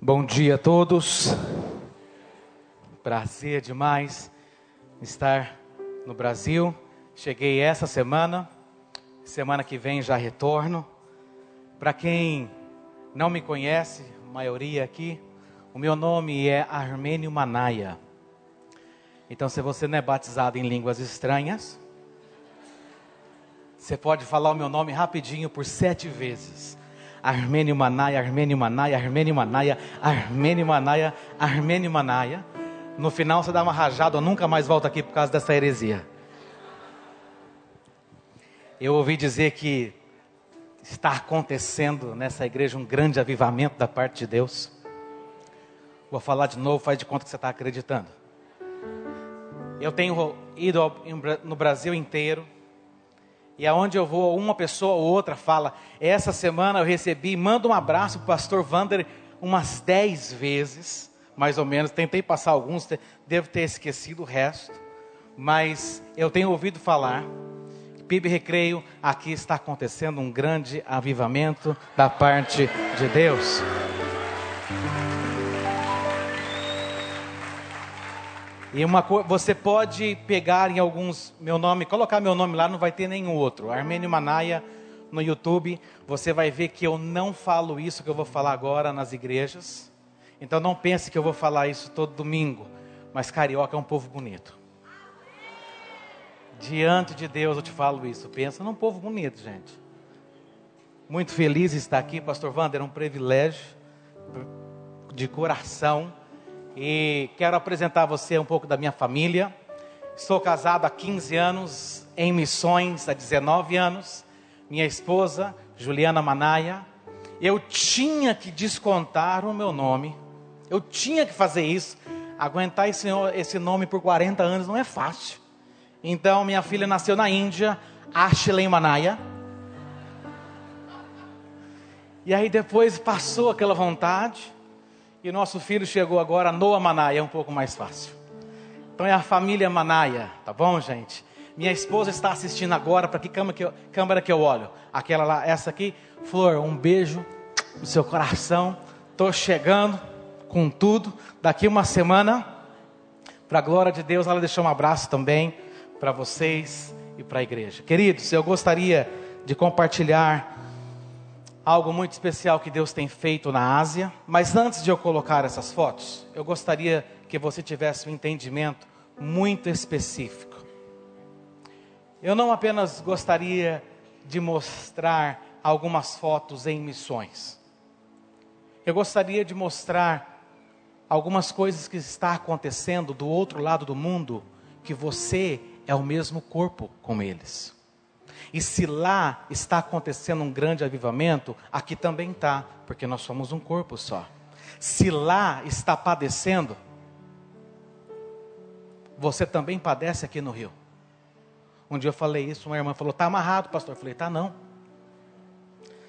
Bom dia a todos. Prazer demais estar no Brasil. Cheguei essa semana. Semana que vem já retorno. Para quem não me conhece, maioria aqui, o meu nome é Armênio Manaia. Então, se você não é batizado em línguas estranhas, você pode falar o meu nome rapidinho por sete vezes. Armênio Manaia, Armênio Manaia, Armênio Manaia, Armênio Manaia, Armênio Manaia. No final você dá uma rajada, eu nunca mais volto aqui por causa dessa heresia. Eu ouvi dizer que está acontecendo nessa igreja um grande avivamento da parte de Deus. Vou falar de novo, faz de conta que você está acreditando. Eu tenho ido no Brasil inteiro, e aonde eu vou, uma pessoa ou outra fala: Essa semana eu recebi, manda um abraço para o pastor Vander umas dez vezes, mais ou menos. Tentei passar alguns, devo ter esquecido o resto. Mas eu tenho ouvido falar, PIB Recreio, aqui está acontecendo um grande avivamento da parte de Deus. E uma você pode pegar em alguns meu nome, colocar meu nome lá, não vai ter nenhum outro. Armênio Manaia no YouTube, você vai ver que eu não falo isso que eu vou falar agora nas igrejas. Então não pense que eu vou falar isso todo domingo, mas carioca é um povo bonito. Diante de Deus eu te falo isso. Pensa num povo bonito, gente. Muito feliz estar aqui, pastor Wander, é um privilégio de coração e quero apresentar a você um pouco da minha família. Sou casado há 15 anos, em missões há 19 anos. Minha esposa, Juliana Manaia. Eu tinha que descontar o meu nome. Eu tinha que fazer isso. Aguentar esse, esse nome por 40 anos não é fácil. Então, minha filha nasceu na Índia, Ashley Manaia. E aí depois passou aquela vontade. E nosso filho chegou agora, Noah Manaia, é um pouco mais fácil. Então é a família Manaia, tá bom, gente? Minha esposa está assistindo agora, para que que, eu, câmera que eu olho? Aquela lá, essa aqui. Flor, um beijo no seu coração. Estou chegando com tudo. Daqui uma semana, para a glória de Deus, ela deixou um abraço também para vocês e para a igreja. Queridos, eu gostaria de compartilhar algo muito especial que Deus tem feito na Ásia. Mas antes de eu colocar essas fotos, eu gostaria que você tivesse um entendimento muito específico. Eu não apenas gostaria de mostrar algumas fotos em missões. Eu gostaria de mostrar algumas coisas que está acontecendo do outro lado do mundo, que você é o mesmo corpo com eles. E se lá está acontecendo um grande avivamento, aqui também está, porque nós somos um corpo só. Se lá está padecendo, você também padece aqui no Rio. Um dia eu falei isso, uma irmã falou: está amarrado, pastor. Eu falei: está não.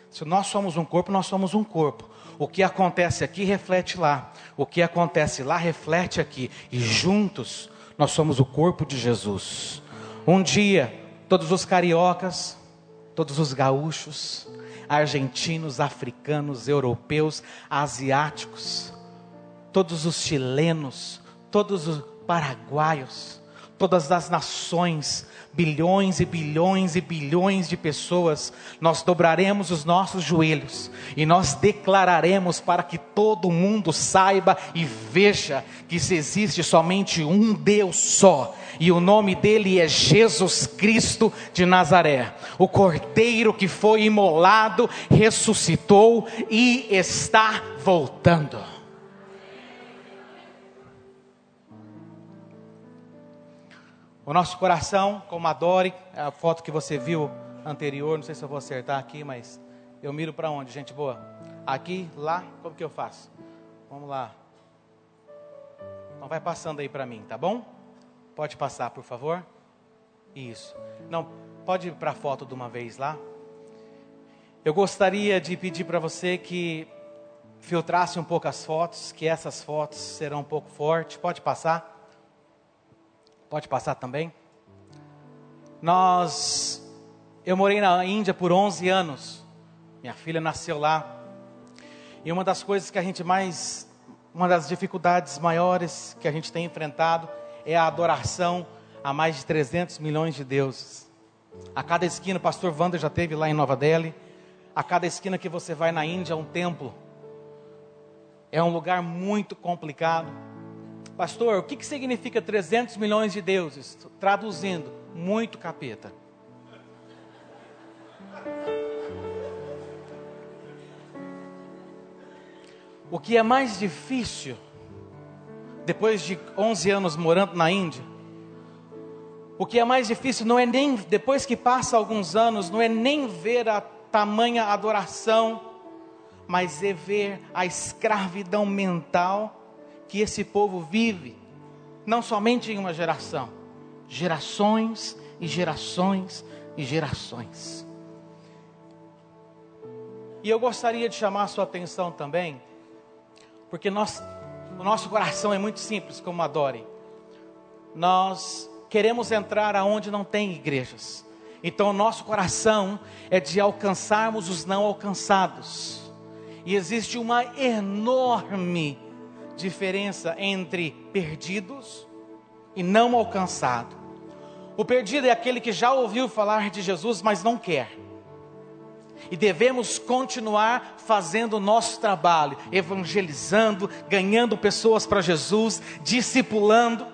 Se nós somos um corpo, nós somos um corpo. O que acontece aqui reflete lá. O que acontece lá reflete aqui. E juntos nós somos o corpo de Jesus. Um dia todos os cariocas, todos os gaúchos, argentinos, africanos, europeus, asiáticos, todos os chilenos, todos os paraguaios, todas as nações, bilhões e bilhões e bilhões de pessoas, nós dobraremos os nossos joelhos e nós declararemos para que todo mundo saiba e veja que se existe somente um Deus só, e o nome dele é Jesus Cristo de Nazaré, o Cordeiro que foi imolado, ressuscitou e está voltando. O nosso coração, como adore, é a foto que você viu anterior, não sei se eu vou acertar aqui, mas eu miro para onde, gente boa? Aqui, lá, como que eu faço? Vamos lá. Então vai passando aí para mim, tá bom? Pode passar, por favor. Isso. Não, pode ir para a foto de uma vez lá. Eu gostaria de pedir para você que filtrasse um pouco as fotos, que essas fotos serão um pouco fortes. Pode passar. Pode passar também? Nós, eu morei na Índia por 11 anos. Minha filha nasceu lá. E uma das coisas que a gente mais, uma das dificuldades maiores que a gente tem enfrentado é a adoração a mais de 300 milhões de deuses. A cada esquina, o pastor Wander já teve lá em Nova Delhi. A cada esquina que você vai na Índia é um templo. É um lugar muito complicado. Pastor, o que, que significa 300 milhões de deuses? Traduzindo, muito capeta. O que é mais difícil, depois de 11 anos morando na Índia, o que é mais difícil não é nem, depois que passa alguns anos, não é nem ver a tamanha adoração, mas é ver a escravidão mental que esse povo vive, não somente em uma geração, gerações e gerações e gerações. E eu gostaria de chamar a sua atenção também, porque nós, o nosso coração é muito simples, como adore. Nós queremos entrar aonde não tem igrejas. Então, o nosso coração é de alcançarmos os não alcançados. E existe uma enorme diferença entre perdidos e não alcançado. O perdido é aquele que já ouviu falar de Jesus, mas não quer. E devemos continuar fazendo o nosso trabalho, evangelizando, ganhando pessoas para Jesus, discipulando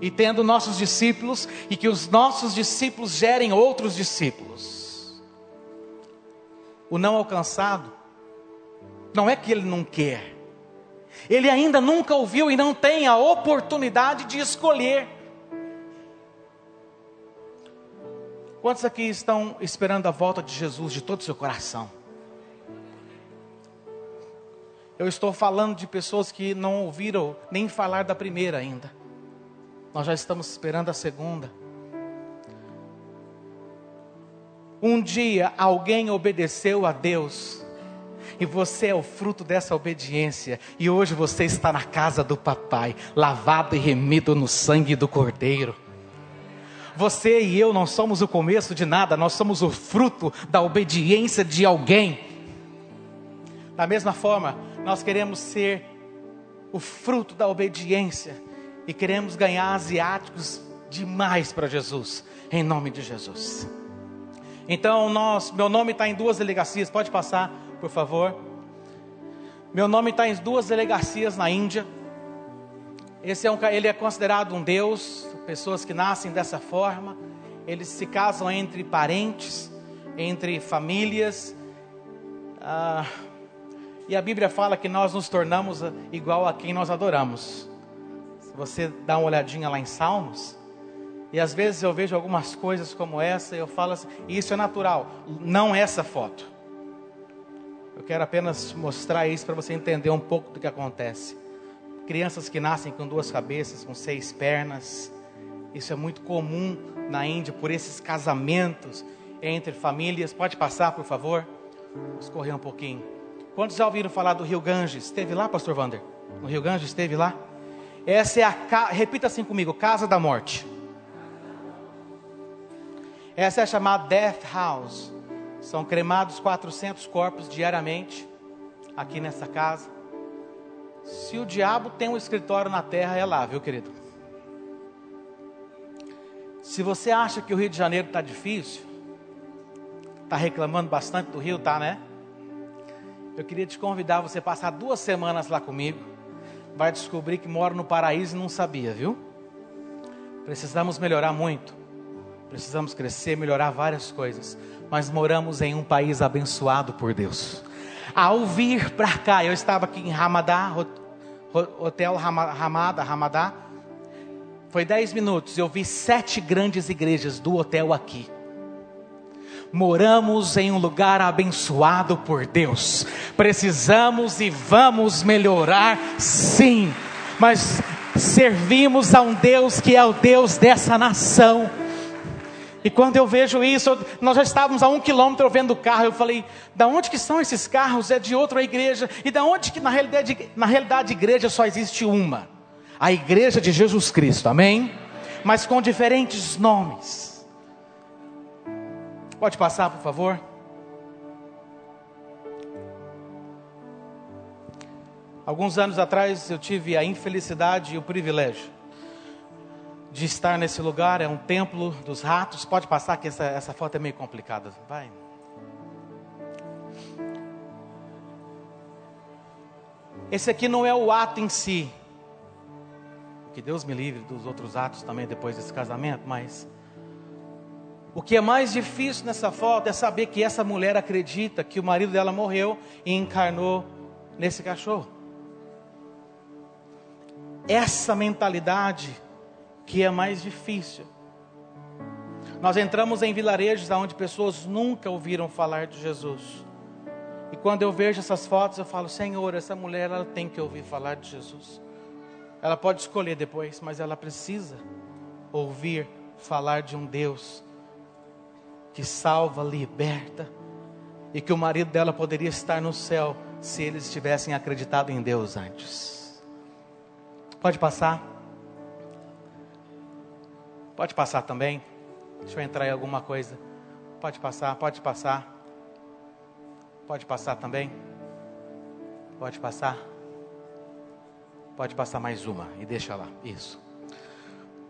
e tendo nossos discípulos e que os nossos discípulos gerem outros discípulos. O não alcançado não é que ele não quer, ele ainda nunca ouviu e não tem a oportunidade de escolher. Quantos aqui estão esperando a volta de Jesus de todo o seu coração? Eu estou falando de pessoas que não ouviram nem falar da primeira ainda. Nós já estamos esperando a segunda. Um dia alguém obedeceu a Deus e você é o fruto dessa obediência. E hoje você está na casa do papai, lavado e remido no sangue do Cordeiro. Você e eu não somos o começo de nada, nós somos o fruto da obediência de alguém. Da mesma forma, nós queremos ser o fruto da obediência e queremos ganhar asiáticos demais para Jesus, em nome de Jesus. Então, nós, meu nome está em duas delegacias, pode passar por favor. Meu nome está em duas delegacias na Índia. Esse é um, ele é considerado um deus. Pessoas que nascem dessa forma, eles se casam entre parentes, entre famílias. Ah, e a Bíblia fala que nós nos tornamos igual a quem nós adoramos. Se você dá uma olhadinha lá em Salmos, e às vezes eu vejo algumas coisas como essa, e eu falo assim, isso é natural, não essa foto. Eu quero apenas mostrar isso para você entender um pouco do que acontece. Crianças que nascem com duas cabeças, com seis pernas. Isso é muito comum na Índia por esses casamentos entre famílias. Pode passar, por favor? Vamos correr um pouquinho. Quantos já ouviram falar do Rio Ganges? Esteve lá, pastor Vander? No Rio Ganges, esteve lá? Essa é a ca... repita assim comigo, casa da morte. Essa é chamada Death House. São cremados 400 corpos diariamente aqui nessa casa. Se o diabo tem um escritório na terra, é lá, viu, querido? Se você acha que o Rio de Janeiro está difícil, está reclamando bastante do Rio, tá, né? Eu queria te convidar você passar duas semanas lá comigo. Vai descobrir que mora no paraíso e não sabia, viu? Precisamos melhorar muito. Precisamos crescer, melhorar várias coisas mas moramos em um país abençoado por Deus. Ao vir para cá, eu estava aqui em Ramadá, Hotel Ramada, Ramadá. Foi dez minutos, eu vi sete grandes igrejas do hotel aqui. Moramos em um lugar abençoado por Deus. Precisamos e vamos melhorar, sim. Mas servimos a um Deus que é o Deus dessa nação e quando eu vejo isso, nós já estávamos a um quilômetro vendo o carro. Eu falei, da onde que são esses carros? É de outra igreja. E da onde que na realidade, na realidade igreja só existe uma? A igreja de Jesus Cristo, amém? Mas com diferentes nomes. Pode passar, por favor? Alguns anos atrás eu tive a infelicidade e o privilégio de estar nesse lugar. É um templo dos ratos. Pode passar que essa, essa foto é meio complicada. Vai. Esse aqui não é o ato em si. Que Deus me livre dos outros atos também depois desse casamento, mas o que é mais difícil nessa foto é saber que essa mulher acredita que o marido dela morreu e encarnou nesse cachorro essa mentalidade que é mais difícil. Nós entramos em vilarejos onde pessoas nunca ouviram falar de Jesus. E quando eu vejo essas fotos, eu falo: Senhor, essa mulher ela tem que ouvir falar de Jesus. Ela pode escolher depois, mas ela precisa ouvir falar de um Deus que salva, liberta, e que o marido dela poderia estar no céu se eles tivessem acreditado em Deus antes. Pode passar. Pode passar também. Deixa eu entrar em alguma coisa. Pode passar, pode passar. Pode passar também. Pode passar. Pode passar mais uma e deixa lá. Isso.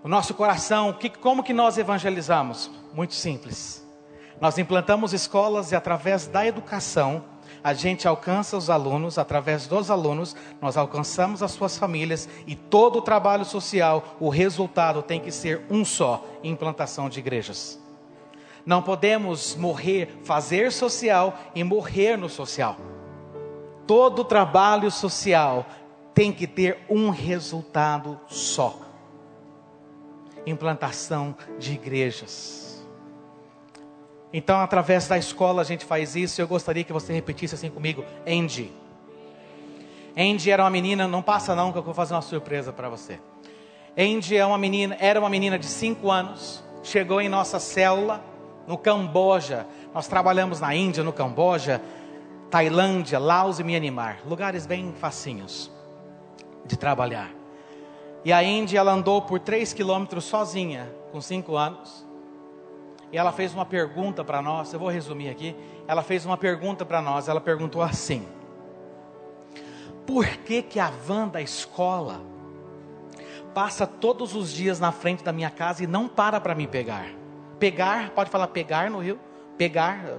O nosso coração, que, como que nós evangelizamos? Muito simples. Nós implantamos escolas e através da educação a gente alcança os alunos, através dos alunos, nós alcançamos as suas famílias e todo o trabalho social, o resultado tem que ser um só: implantação de igrejas. Não podemos morrer, fazer social e morrer no social. Todo trabalho social tem que ter um resultado só: implantação de igrejas. Então, através da escola a gente faz isso. Eu gostaria que você repetisse assim comigo: Andy. Andy era uma menina, não passa não, que eu vou fazer uma surpresa para você. Andy é uma menina, era uma menina de 5 anos, chegou em nossa célula no Camboja. Nós trabalhamos na Índia, no Camboja, Tailândia, Laos e Myanmar, lugares bem facinhos de trabalhar. E a Andy, ela andou por 3 quilômetros sozinha, com 5 anos e ela fez uma pergunta para nós, eu vou resumir aqui. Ela fez uma pergunta para nós, ela perguntou assim: Por que que a van da escola passa todos os dias na frente da minha casa e não para para me pegar? Pegar, pode falar pegar no Rio? Pegar,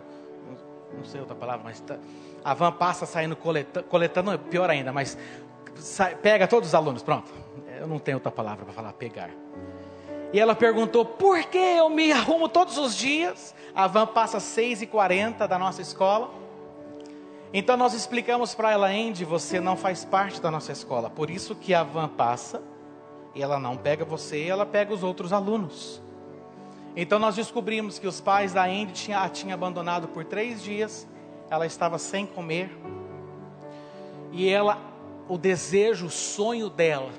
não sei outra palavra, mas tá, a van passa saindo coletando, coletando pior ainda, mas sai, pega todos os alunos, pronto. Eu não tenho outra palavra para falar pegar. E ela perguntou: por que eu me arrumo todos os dias? A van passa 6h40 da nossa escola. Então nós explicamos para ela, Andy, você não faz parte da nossa escola. Por isso que a van passa e ela não pega você, ela pega os outros alunos. Então nós descobrimos que os pais da Andy tinham, a tinham abandonado por três dias. Ela estava sem comer. E ela, o desejo, o sonho dela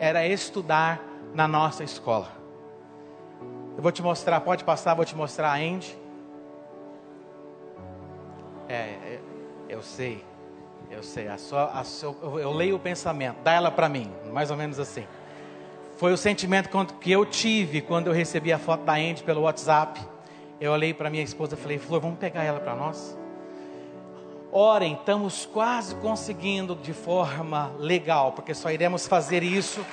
era estudar na nossa escola. Eu vou te mostrar, pode passar, vou te mostrar a Andy. É, é eu sei, eu sei. A sua, a sua, eu leio o pensamento, dá ela para mim, mais ou menos assim. Foi o sentimento que eu tive quando eu recebi a foto da Andy pelo WhatsApp. Eu olhei para minha esposa e falei, Flor, vamos pegar ela para nós? Orem, estamos quase conseguindo de forma legal, porque só iremos fazer isso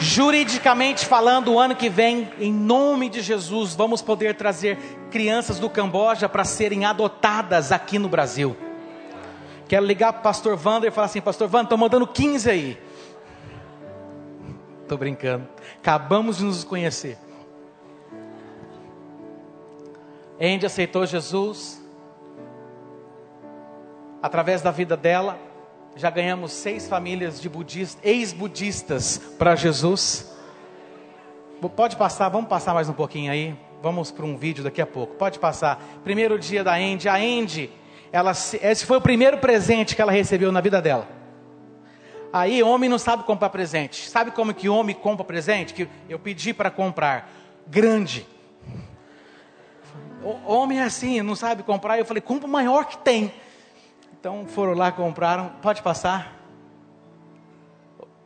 Juridicamente falando, o ano que vem, em nome de Jesus, vamos poder trazer crianças do Camboja para serem adotadas aqui no Brasil. Quero ligar para o pastor Wander e falar assim: Pastor Wander, estou mandando 15 aí. Estou brincando. Acabamos de nos conhecer. Andy aceitou Jesus. Através da vida dela, já ganhamos seis famílias de budistas, ex-budistas para Jesus. Pode passar, vamos passar mais um pouquinho aí. Vamos para um vídeo daqui a pouco. Pode passar. Primeiro dia da Andy. A Andy, ela, esse foi o primeiro presente que ela recebeu na vida dela. Aí homem não sabe comprar presente. Sabe como que homem compra presente? Que eu pedi para comprar grande. O homem é assim, não sabe comprar. Eu falei, compra o maior que tem. Então foram lá, compraram. Pode passar?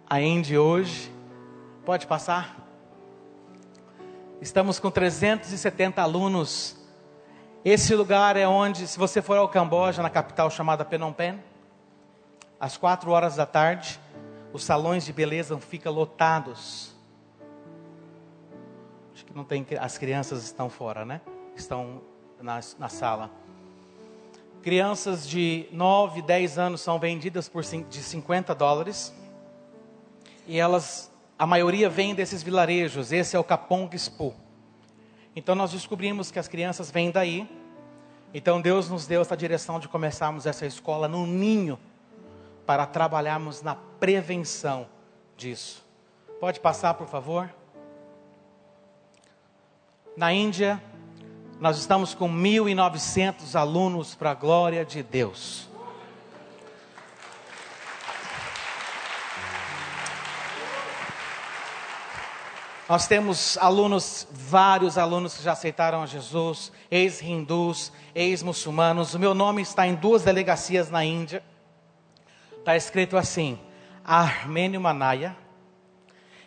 A Indy hoje. Pode passar? Estamos com 370 alunos Esse lugar é onde, se você for ao Camboja, na capital chamada Phnom Penh, às quatro horas da tarde, os salões de beleza ficam lotados. Acho que não tem, as crianças estão fora, né? Estão na, na sala. Crianças de 9, 10 anos são vendidas por de 50 dólares. E elas, a maioria vem desses vilarejos. Esse é o Kapong Expo. Então nós descobrimos que as crianças vêm daí. Então Deus nos deu essa direção de começarmos essa escola no ninho para trabalharmos na prevenção disso. Pode passar, por favor? Na Índia, nós estamos com 1.900 alunos para a glória de Deus. Nós temos alunos, vários alunos que já aceitaram a Jesus, ex-hindus, ex-muçulmanos. O meu nome está em duas delegacias na Índia. Está escrito assim: Armênio Manaya,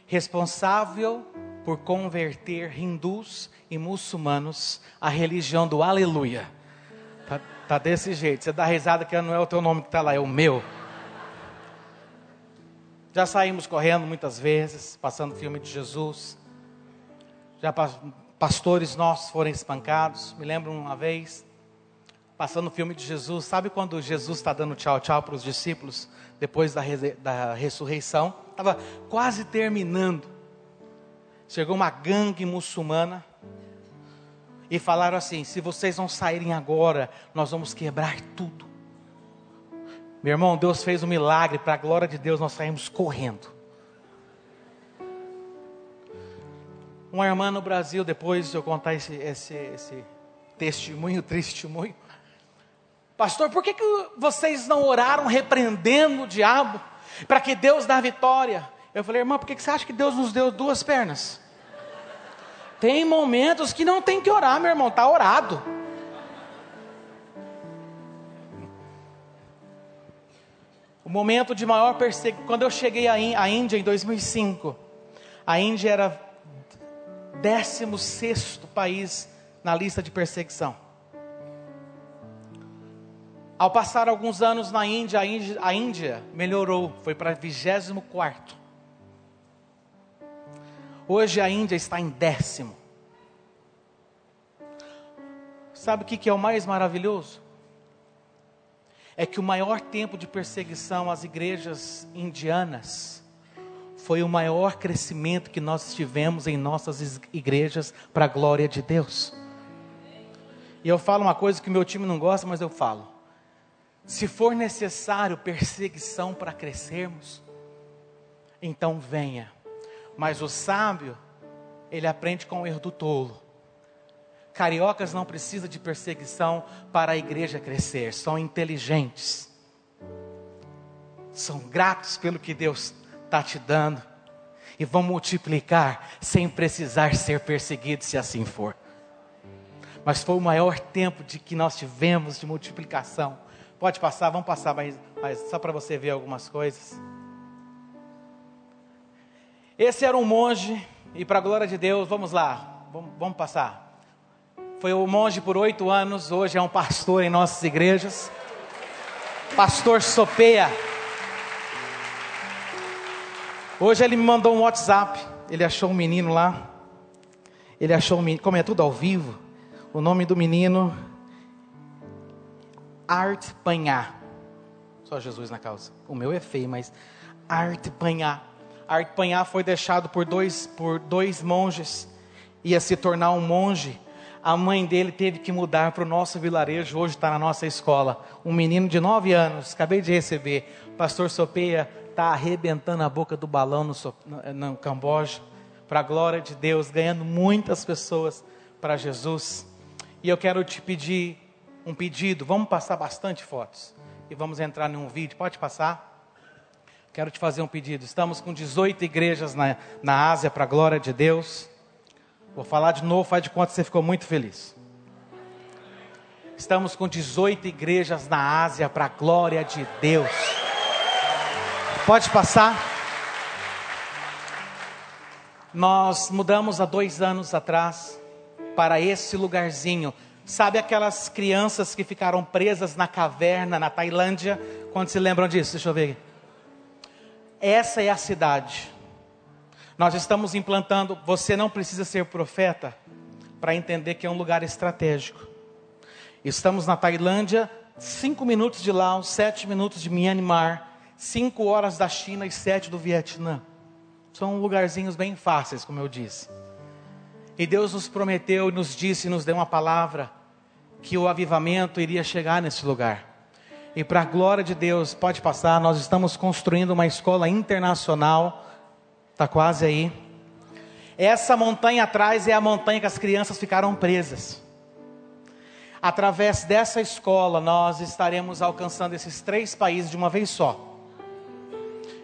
responsável por converter hindus e muçulmanos à religião do aleluia. Tá, tá desse jeito. Você dá risada que não é o teu nome que está lá, é o meu. Já saímos correndo muitas vezes, passando filme de Jesus. Já pastores nossos foram espancados. Me lembro uma vez, passando o filme de Jesus. Sabe quando Jesus está dando tchau, tchau para os discípulos, depois da, da ressurreição? Estava quase terminando. Chegou uma gangue muçulmana e falaram assim: se vocês não saírem agora, nós vamos quebrar tudo. Meu irmão, Deus fez um milagre, para a glória de Deus, nós saímos correndo. Uma irmã no Brasil, depois de eu contar esse, esse, esse testemunho, testemunho, pastor, por que, que vocês não oraram repreendendo o diabo, para que Deus dá vitória? Eu falei, irmã, por que você acha que Deus nos deu duas pernas? Tem momentos que não tem que orar, meu irmão, está orado. O momento de maior perseguição, quando eu cheguei à Índia em 2005, a Índia era 16 país na lista de perseguição. Ao passar alguns anos na Índia, a Índia, a Índia melhorou, foi para 24. Hoje a Índia está em décimo. Sabe o que é o mais maravilhoso? É que o maior tempo de perseguição às igrejas indianas foi o maior crescimento que nós tivemos em nossas igrejas para a glória de Deus. E eu falo uma coisa que meu time não gosta, mas eu falo. Se for necessário perseguição para crescermos, então venha. Mas o sábio, ele aprende com o erro do tolo. Cariocas não precisam de perseguição para a igreja crescer, são inteligentes, são gratos pelo que Deus está te dando e vão multiplicar sem precisar ser perseguidos, se assim for. Mas foi o maior tempo de que nós tivemos de multiplicação. Pode passar, vamos passar, mas, mas só para você ver algumas coisas. Esse era um monge, e para a glória de Deus, vamos lá, vamos, vamos passar. Foi um monge por oito anos, hoje é um pastor em nossas igrejas. Pastor Sopeia. Hoje ele me mandou um WhatsApp. Ele achou um menino lá. Ele achou um menino, como é tudo ao vivo, o nome do menino Art Panhá. Só Jesus na causa. O meu é feio, mas Art Panhá. Art Panhá foi deixado por dois, por dois monges. Ia se tornar um monge. A mãe dele teve que mudar para o nosso vilarejo. Hoje está na nossa escola. Um menino de nove anos. Acabei de receber. Pastor Sopeia está arrebentando a boca do balão no, no, no Camboja, para a glória de Deus, ganhando muitas pessoas para Jesus. E eu quero te pedir um pedido, vamos passar bastante fotos e vamos entrar num vídeo, pode passar? Quero te fazer um pedido. Estamos com 18 igrejas na, na Ásia para a glória de Deus. Vou falar de novo, faz de conta que você ficou muito feliz. Estamos com 18 igrejas na Ásia para a glória de Deus. Pode passar. Nós mudamos há dois anos atrás para esse lugarzinho. Sabe aquelas crianças que ficaram presas na caverna na Tailândia? Quando se lembram disso? Deixa eu ver. Essa é a cidade. Nós estamos implantando. Você não precisa ser profeta para entender que é um lugar estratégico. Estamos na Tailândia, cinco minutos de Laos, sete minutos de Myanmar, cinco horas da China e sete do Vietnã. São lugarzinhos bem fáceis, como eu disse. E Deus nos prometeu, nos disse, nos deu uma palavra que o avivamento iria chegar nesse lugar. E para a glória de Deus, pode passar, nós estamos construindo uma escola internacional. Está quase aí. Essa montanha atrás é a montanha que as crianças ficaram presas. Através dessa escola, nós estaremos alcançando esses três países de uma vez só.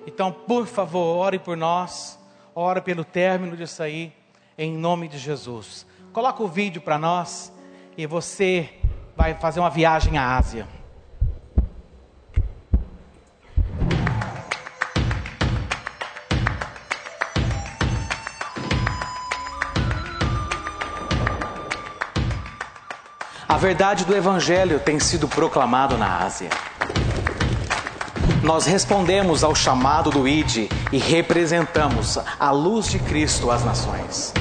Então, por favor, ore por nós, ore pelo término disso aí em nome de Jesus. Coloca o vídeo para nós e você vai fazer uma viagem à Ásia. A verdade do Evangelho tem sido proclamado na Ásia. Nós respondemos ao chamado do ID e representamos a luz de Cristo às nações.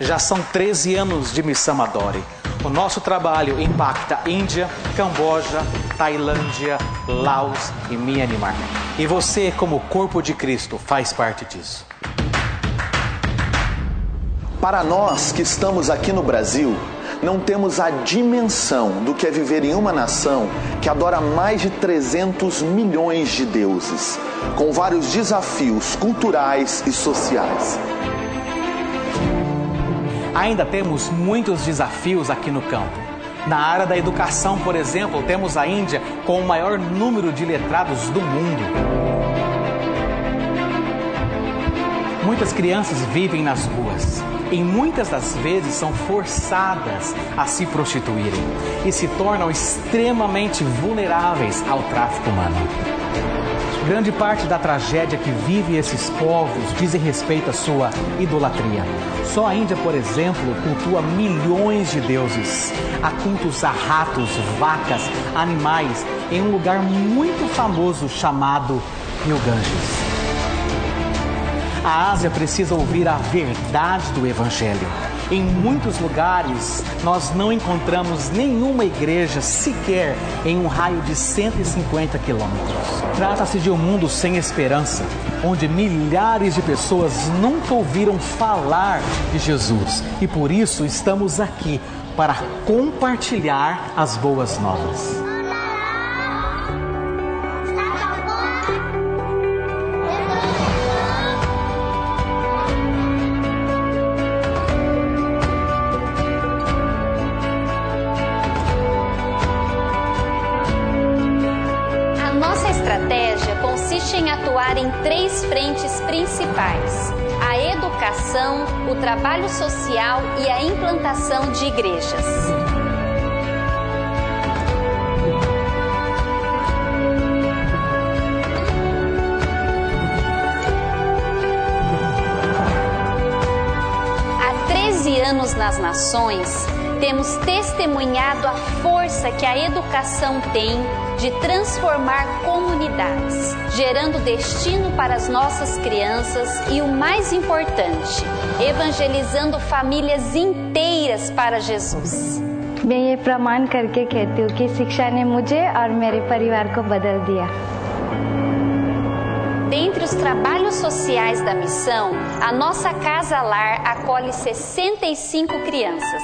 Já são 13 anos de Missão Adore. O nosso trabalho impacta Índia, Camboja, Tailândia, Laos e Myanmar. E você, como corpo de Cristo, faz parte disso. Para nós que estamos aqui no Brasil, não temos a dimensão do que é viver em uma nação que adora mais de 300 milhões de deuses, com vários desafios culturais e sociais. Ainda temos muitos desafios aqui no campo. Na área da educação, por exemplo, temos a Índia com o maior número de letrados do mundo. Muitas crianças vivem nas ruas e muitas das vezes são forçadas a se prostituírem e se tornam extremamente vulneráveis ao tráfico humano. Grande parte da tragédia que vive esses povos diz respeito à sua idolatria. Só a Índia, por exemplo, cultua milhões de deuses. Há cultos a ratos, vacas, animais, em um lugar muito famoso chamado Rio Ganges. A Ásia precisa ouvir a verdade do Evangelho. Em muitos lugares, nós não encontramos nenhuma igreja sequer em um raio de 150 quilômetros. Trata-se de um mundo sem esperança, onde milhares de pessoas nunca ouviram falar de Jesus e por isso estamos aqui para compartilhar as boas novas. O trabalho social e a implantação de igrejas. Há 13 anos nas nações, temos testemunhado a força que a educação tem de transformar comunidades, gerando destino para as nossas crianças e o mais importante, evangelizando famílias inteiras para Jesus. मैं ये प्रमाण करके कहती हूँ कि शिक्षा ने मुझे और मेरे परिवार को बदल दिया Dentre os trabalhos sociais da missão, a nossa Casa Lar acolhe 65 crianças.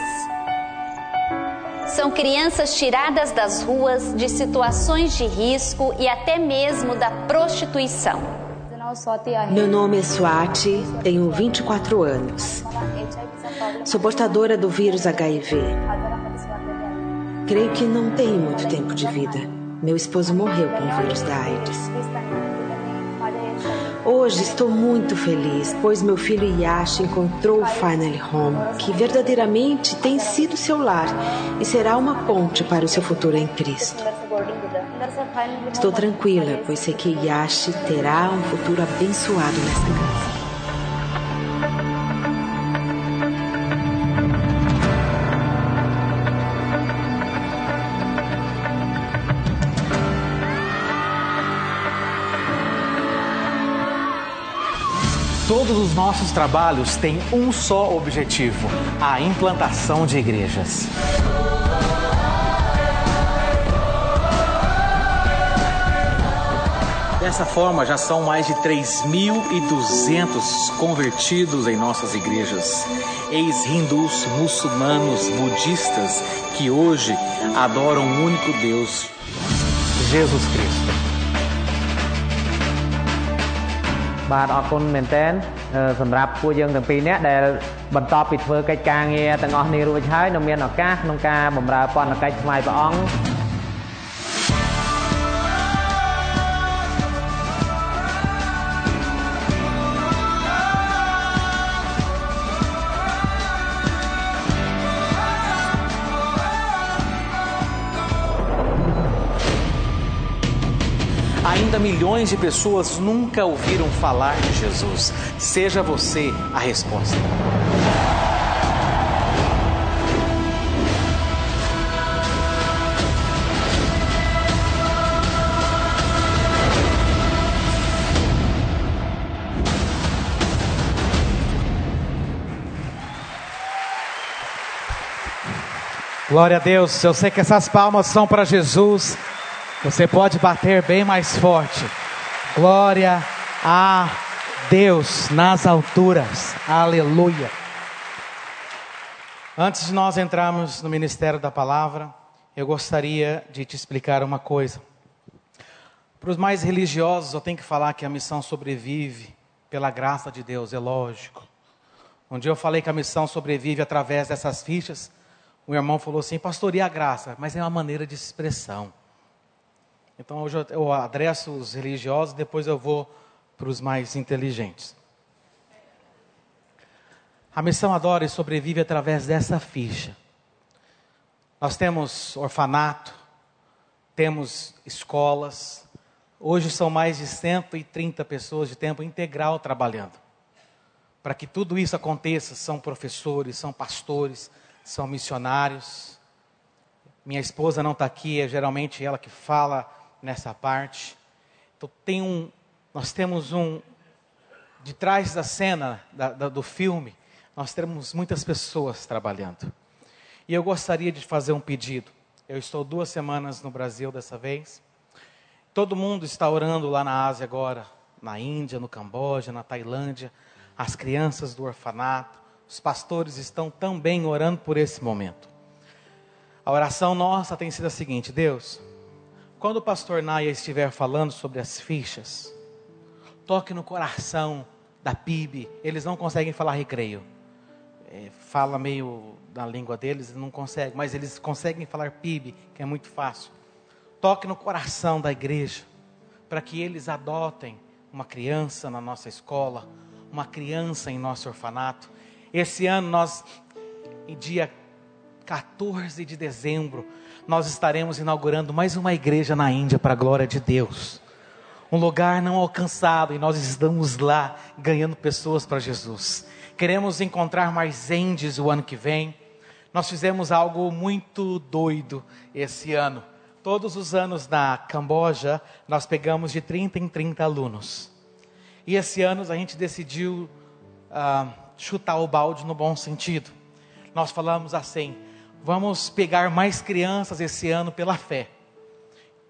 São crianças tiradas das ruas, de situações de risco e até mesmo da prostituição. Meu nome é Swati, tenho 24 anos. Sou portadora do vírus HIV. Creio que não tenho muito tempo de vida. Meu esposo morreu com o vírus da AIDS. Hoje estou muito feliz, pois meu filho Yash encontrou o Finally Home, que verdadeiramente tem sido seu lar e será uma ponte para o seu futuro em Cristo. Estou tranquila, pois sei que Yash terá um futuro abençoado nesta casa. Nossos trabalhos têm um só objetivo: a implantação de igrejas. Dessa forma, já são mais de 3.200 convertidos em nossas igrejas. Ex-hindus, muçulmanos, budistas que hoje adoram um único Deus, Jesus Cristo. បាទអរគុណមែនតើសម្រាប់ពួកយើងទាំងពីរនាក់ដែលបន្ទាប់ពីធ្វើកិច្ចការងារទាំងអស់នេះរួចហើយនៅមានឱកាសក្នុងការបម្រើពន្ធកិច្ចថ្វាយព្រះអង្គ milhões de pessoas nunca ouviram falar de Jesus. Seja você a resposta. Glória a Deus. Eu sei que essas palmas são para Jesus. Você pode bater bem mais forte. Glória a Deus nas alturas. Aleluia. Antes de nós entrarmos no ministério da palavra, eu gostaria de te explicar uma coisa. Para os mais religiosos, eu tenho que falar que a missão sobrevive pela graça de Deus, é lógico. Um dia eu falei que a missão sobrevive através dessas fichas. O irmão falou assim, pastor, e a graça? Mas é uma maneira de expressão. Então hoje eu adresso os religiosos, depois eu vou para os mais inteligentes. A missão Adore sobrevive através dessa ficha. Nós temos orfanato, temos escolas. Hoje são mais de 130 pessoas de tempo integral trabalhando. Para que tudo isso aconteça, são professores, são pastores, são missionários. Minha esposa não está aqui, é geralmente ela que fala nessa parte. Então tem um, nós temos um de trás da cena da, da, do filme, nós temos muitas pessoas trabalhando. E eu gostaria de fazer um pedido. Eu estou duas semanas no Brasil dessa vez. Todo mundo está orando lá na Ásia agora, na Índia, no Camboja, na Tailândia. As crianças do orfanato, os pastores estão também orando por esse momento. A oração nossa tem sido a seguinte: Deus, quando o pastor Naya estiver falando sobre as fichas, toque no coração da PIB. Eles não conseguem falar recreio. É, fala meio da língua deles, não conseguem, mas eles conseguem falar PIB, que é muito fácil. Toque no coração da igreja, para que eles adotem uma criança na nossa escola, uma criança em nosso orfanato. Esse ano nós, em dia 14 de dezembro, nós estaremos inaugurando mais uma igreja na Índia para a glória de Deus. Um lugar não alcançado e nós estamos lá ganhando pessoas para Jesus. Queremos encontrar mais índios o ano que vem. Nós fizemos algo muito doido esse ano. Todos os anos na Camboja, nós pegamos de 30 em 30 alunos. E esse ano a gente decidiu uh, chutar o balde no bom sentido. Nós falamos assim: Vamos pegar mais crianças esse ano pela fé.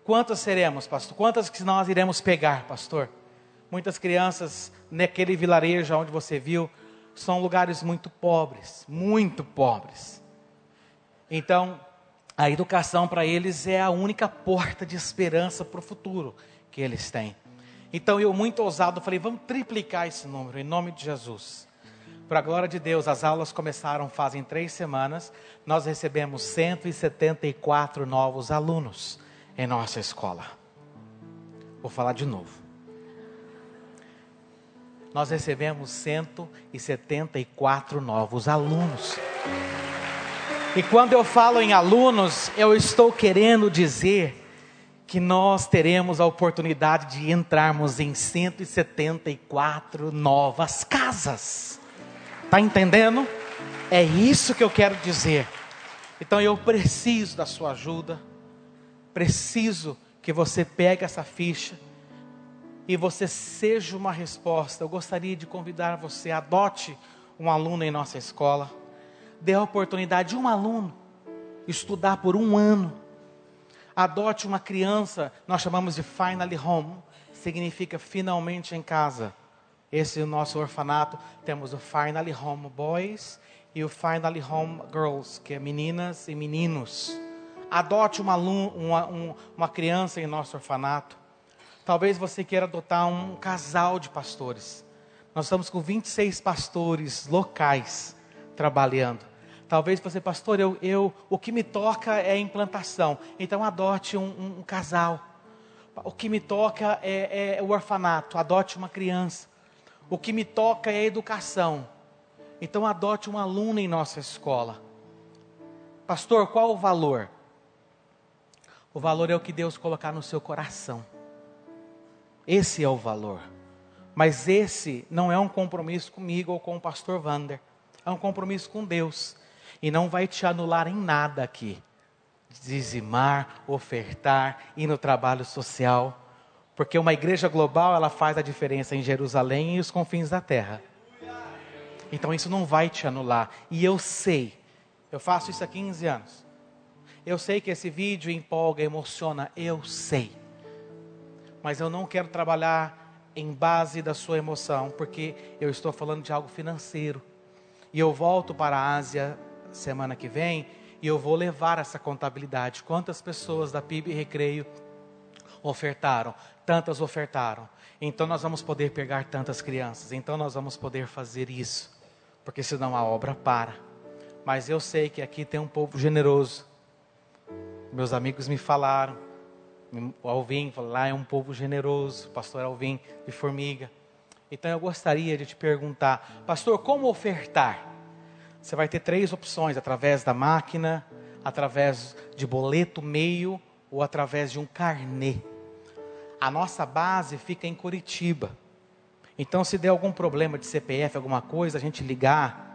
Quantas seremos, pastor? Quantas que nós iremos pegar, pastor? Muitas crianças naquele vilarejo onde você viu são lugares muito pobres, muito pobres. Então, a educação para eles é a única porta de esperança para o futuro que eles têm. Então, eu, muito ousado, falei: vamos triplicar esse número, em nome de Jesus. Para a glória de Deus, as aulas começaram fazem três semanas. Nós recebemos 174 novos alunos em nossa escola. Vou falar de novo. Nós recebemos 174 novos alunos. E quando eu falo em alunos, eu estou querendo dizer que nós teremos a oportunidade de entrarmos em 174 novas casas. Está entendendo? É isso que eu quero dizer. Então eu preciso da sua ajuda. Preciso que você pegue essa ficha. e você seja uma resposta. Eu gostaria de convidar você, adote um aluno em nossa escola, dê a oportunidade de um aluno estudar por um ano. Adote uma criança, nós chamamos de finally home, significa finalmente em casa. Esse é o nosso orfanato. Temos o Finally Home Boys e o Finally Home Girls, que é meninas e meninos. Adote uma, uma, uma criança em nosso orfanato. Talvez você queira adotar um casal de pastores. Nós estamos com 26 pastores locais trabalhando. Talvez você, pastor, eu, eu, o que me toca é a implantação. Então adote um, um, um casal. O que me toca é, é o orfanato. Adote uma criança. O que me toca é a educação. Então adote um aluno em nossa escola. Pastor, qual o valor? O valor é o que Deus colocar no seu coração. Esse é o valor. Mas esse não é um compromisso comigo ou com o pastor Vander. É um compromisso com Deus. E não vai te anular em nada aqui. Dizimar, ofertar, ir no trabalho social. Porque uma igreja global, ela faz a diferença em Jerusalém e os confins da terra. Então isso não vai te anular. E eu sei, eu faço isso há 15 anos. Eu sei que esse vídeo empolga, emociona, eu sei. Mas eu não quero trabalhar em base da sua emoção, porque eu estou falando de algo financeiro. E eu volto para a Ásia semana que vem e eu vou levar essa contabilidade. Quantas pessoas da PIB Recreio ofertaram? Tantas ofertaram. Então nós vamos poder pegar tantas crianças. Então nós vamos poder fazer isso. Porque senão a obra para. Mas eu sei que aqui tem um povo generoso. Meus amigos me falaram. O Alvin falou, lá é um povo generoso. Pastor Alvin de Formiga. Então eu gostaria de te perguntar, pastor, como ofertar? Você vai ter três opções: através da máquina, através de boleto meio ou através de um carnê. A nossa base fica em Curitiba. Então, se der algum problema de CPF, alguma coisa, a gente ligar,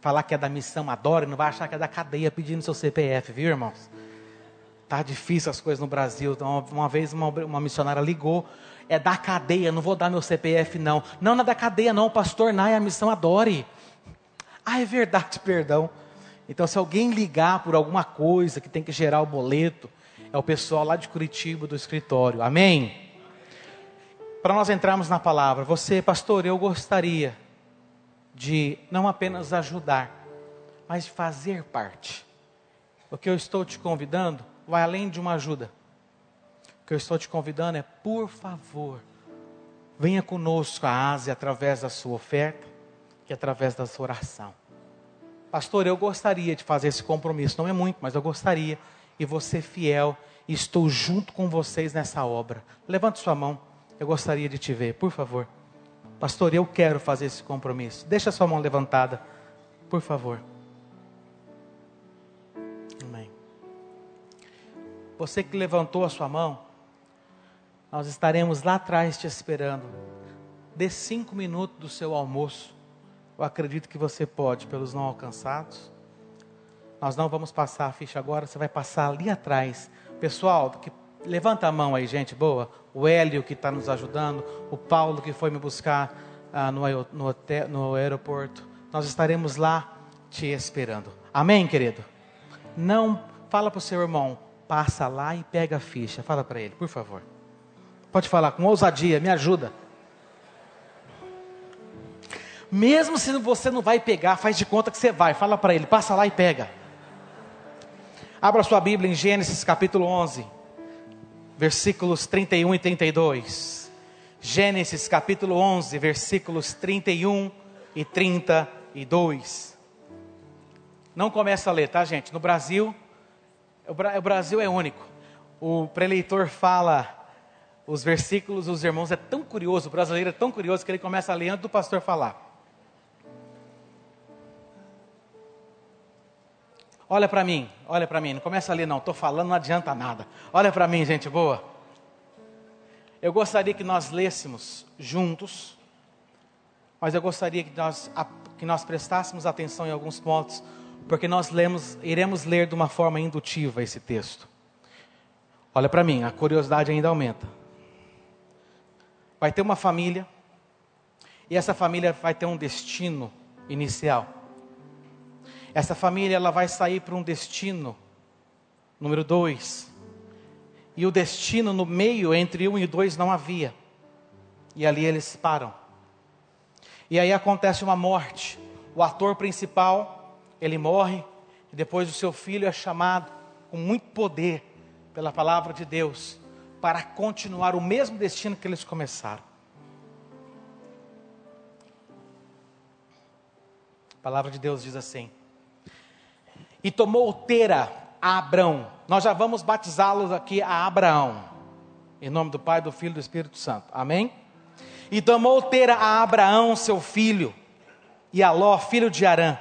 falar que é da missão Adora, não vai achar que é da cadeia pedindo seu CPF, viu, irmãos? Tá difícil as coisas no Brasil. Então, uma vez uma, uma missionária ligou, é da cadeia, não vou dar meu CPF não. Não, não é da cadeia não, pastor Nai, a missão Adore. Ah, é verdade, perdão. Então, se alguém ligar por alguma coisa que tem que gerar o boleto, é o pessoal lá de Curitiba do escritório. Amém? Para nós entrarmos na palavra, você, pastor, eu gostaria de não apenas ajudar, mas fazer parte. O que eu estou te convidando vai além de uma ajuda. O que eu estou te convidando é, por favor, venha conosco à Ásia através da sua oferta e através da sua oração. Pastor, eu gostaria de fazer esse compromisso, não é muito, mas eu gostaria e você fiel. E estou junto com vocês nessa obra. Levante sua mão. Eu gostaria de te ver, por favor. Pastor, eu quero fazer esse compromisso. Deixa sua mão levantada, por favor. Amém. Você que levantou a sua mão, nós estaremos lá atrás te esperando. Dê cinco minutos do seu almoço. Eu acredito que você pode, pelos não alcançados. Nós não vamos passar a ficha agora, você vai passar ali atrás. Pessoal, que, levanta a mão aí, gente boa. O Hélio que está nos ajudando, o Paulo que foi me buscar ah, no, no, hotel, no aeroporto. Nós estaremos lá te esperando. Amém, querido? Não fala para o seu irmão, passa lá e pega a ficha. Fala para ele, por favor. Pode falar com ousadia, me ajuda. Mesmo se você não vai pegar, faz de conta que você vai. Fala para ele, passa lá e pega. Abra sua Bíblia em Gênesis capítulo 11, versículos 31 e 32. Gênesis capítulo 11, versículos 31 e 32. Não começa a ler, tá, gente? No Brasil, o Brasil é único. O preleitor fala os versículos, os irmãos, é tão curioso, o brasileiro é tão curioso que ele começa a ler antes do pastor falar. Olha para mim, olha para mim, não começa ali não, estou falando, não adianta nada. Olha para mim, gente boa. Eu gostaria que nós lêssemos juntos, mas eu gostaria que nós, que nós prestássemos atenção em alguns pontos, porque nós lemos, iremos ler de uma forma indutiva esse texto. Olha para mim, a curiosidade ainda aumenta. vai ter uma família, e essa família vai ter um destino inicial. Essa família ela vai sair para um destino número dois. E o destino no meio entre um e dois não havia. E ali eles param. E aí acontece uma morte. O ator principal, ele morre, e depois o seu filho é chamado com muito poder pela palavra de Deus para continuar o mesmo destino que eles começaram. A palavra de Deus diz assim: E tomou Tera a Abrão. Nós já vamos batizá-los aqui a Abraão. Em nome do Pai, do Filho e do Espírito Santo. Amém? E tomou Tera a Abraão, seu filho, e a Ló, filho de Arã,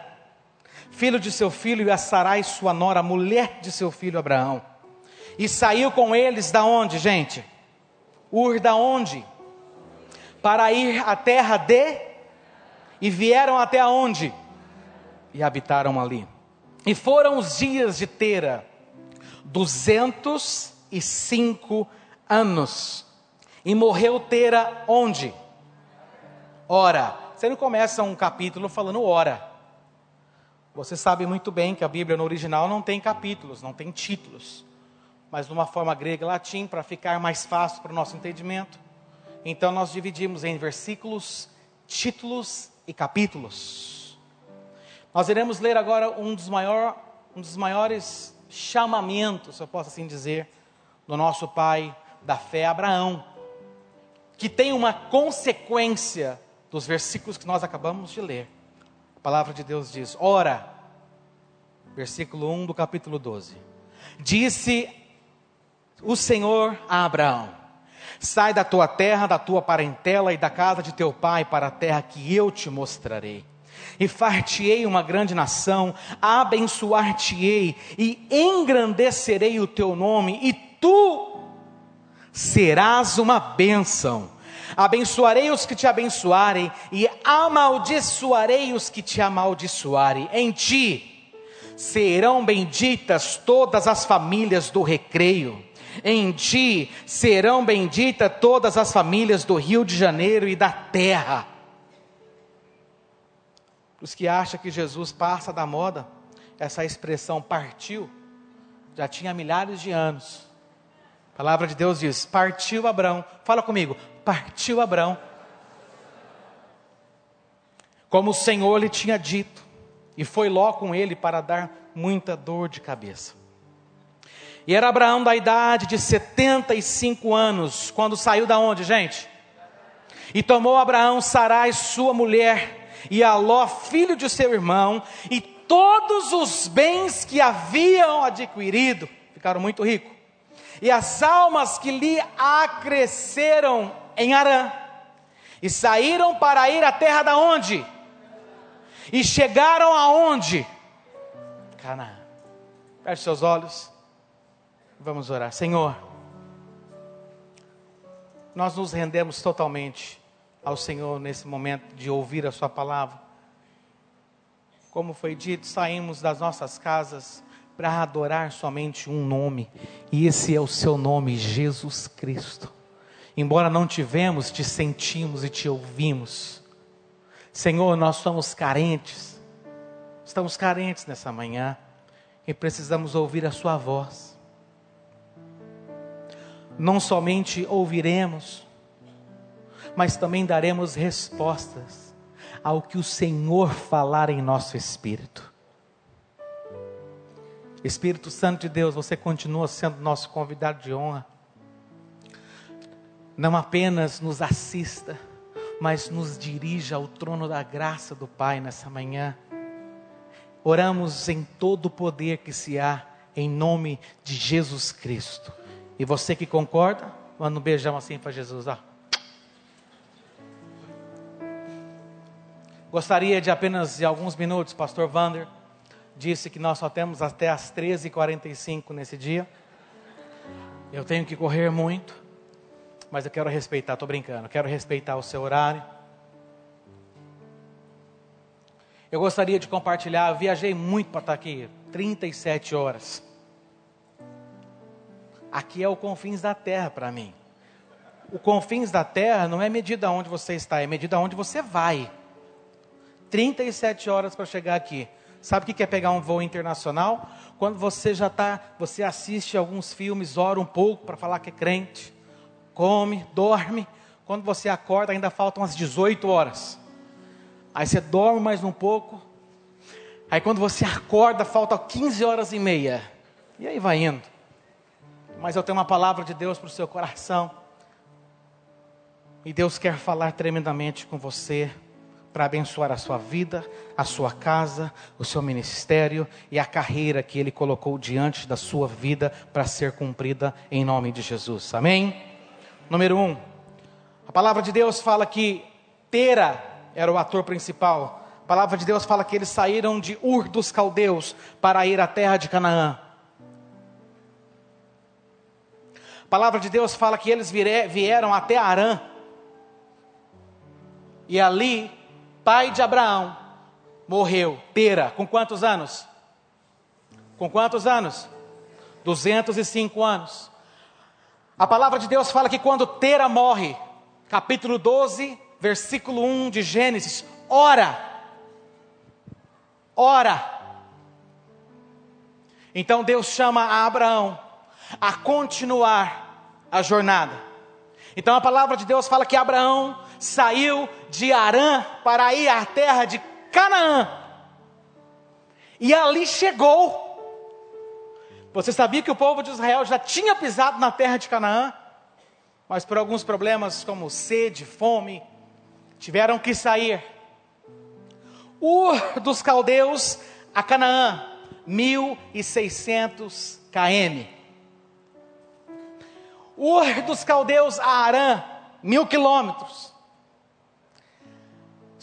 filho de seu filho, e a Sarai, sua nora, mulher de seu filho Abraão. E saiu com eles da onde, gente? Ur da onde? Para ir à terra de e vieram até onde? E habitaram ali. E foram os dias de Tera, duzentos e cinco anos. E morreu Tera onde? Ora. Você não começa um capítulo falando ora. Você sabe muito bem que a Bíblia no original não tem capítulos, não tem títulos. Mas numa forma grega e latim, para ficar mais fácil para o nosso entendimento. Então nós dividimos em versículos, títulos e capítulos. Nós iremos ler agora um dos, maior, um dos maiores chamamentos, se eu posso assim dizer, do nosso pai da fé, Abraão, que tem uma consequência dos versículos que nós acabamos de ler. A palavra de Deus diz: Ora, versículo 1 do capítulo 12: Disse o Senhor a Abraão: Sai da tua terra, da tua parentela e da casa de teu pai para a terra que eu te mostrarei. E far-te-ei uma grande nação, abençoar-te-ei e engrandecerei o teu nome, e tu serás uma bênção. Abençoarei os que te abençoarem, e amaldiçoarei os que te amaldiçoarem. Em ti serão benditas todas as famílias do recreio. Em ti serão benditas todas as famílias do Rio de Janeiro e da terra. Os que acham que Jesus passa da moda, essa expressão partiu, já tinha milhares de anos. A palavra de Deus diz: partiu Abraão. Fala comigo, partiu Abraão. Como o Senhor lhe tinha dito, e foi Ló com ele para dar muita dor de cabeça. E era Abraão da idade de 75 anos, quando saiu da onde, gente? E tomou Abraão Sarai, sua mulher, e a Ló, filho de seu irmão, e todos os bens que haviam adquirido, ficaram muito ricos e as almas que lhe acresceram em Arã, e saíram para ir à terra da onde? E chegaram aonde? Canaã. Feche seus olhos. Vamos orar. Senhor, nós nos rendemos totalmente ao Senhor nesse momento de ouvir a Sua palavra. Como foi dito, saímos das nossas casas para adorar somente um nome, e esse é o seu nome, Jesus Cristo. Embora não tivemos, te sentimos e te ouvimos. Senhor, nós somos carentes, estamos carentes nessa manhã e precisamos ouvir a Sua voz. Não somente ouviremos, mas também daremos respostas ao que o Senhor falar em nosso espírito. Espírito Santo de Deus, você continua sendo nosso convidado de honra. Não apenas nos assista, mas nos dirija ao trono da graça do Pai nessa manhã. Oramos em todo o poder que se há, em nome de Jesus Cristo. E você que concorda, manda um beijão assim para Jesus. Ó. Gostaria de apenas de alguns minutos, Pastor Vander disse que nós só temos até as 13h45 nesse dia. Eu tenho que correr muito, mas eu quero respeitar, estou brincando, quero respeitar o seu horário. Eu gostaria de compartilhar, viajei muito para estar aqui, 37 horas. Aqui é o confins da terra para mim. o confins da terra não é medida onde você está, é medida onde você vai. 37 horas para chegar aqui. Sabe o que é pegar um voo internacional? Quando você já está, você assiste alguns filmes, ora um pouco para falar que é crente, come, dorme. Quando você acorda, ainda faltam umas 18 horas. Aí você dorme mais um pouco. Aí quando você acorda, falta 15 horas e meia. E aí vai indo. Mas eu tenho uma palavra de Deus para o seu coração. E Deus quer falar tremendamente com você para abençoar a sua vida, a sua casa, o seu ministério e a carreira que Ele colocou diante da sua vida para ser cumprida em nome de Jesus. Amém? Número um, a palavra de Deus fala que Tera era o ator principal. A palavra de Deus fala que eles saíram de Ur dos Caldeus para ir à terra de Canaã. A palavra de Deus fala que eles vieram até Arã. E ali pai de Abraão, morreu. Tera, com quantos anos? Com quantos anos? 205 anos. A palavra de Deus fala que quando Tera morre, capítulo 12, versículo 1 de Gênesis, ora, ora. Então Deus chama a Abraão a continuar a jornada. Então a palavra de Deus fala que Abraão saiu de Arã para ir à terra de Canaã. E ali chegou. Você sabia que o povo de Israel já tinha pisado na terra de Canaã? Mas por alguns problemas como sede, fome, tiveram que sair. Ur dos caldeus a Canaã, 1600 km. Ur dos caldeus a Arã, mil quilômetros.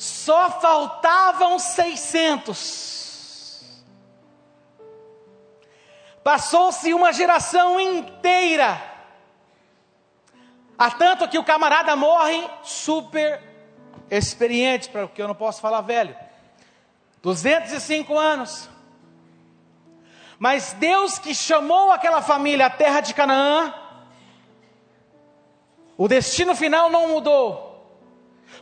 Só faltavam 600. Passou-se uma geração inteira. Há tanto que o camarada morre super experiente, para o que eu não posso falar velho. 205 anos. Mas Deus que chamou aquela família à terra de Canaã, o destino final não mudou.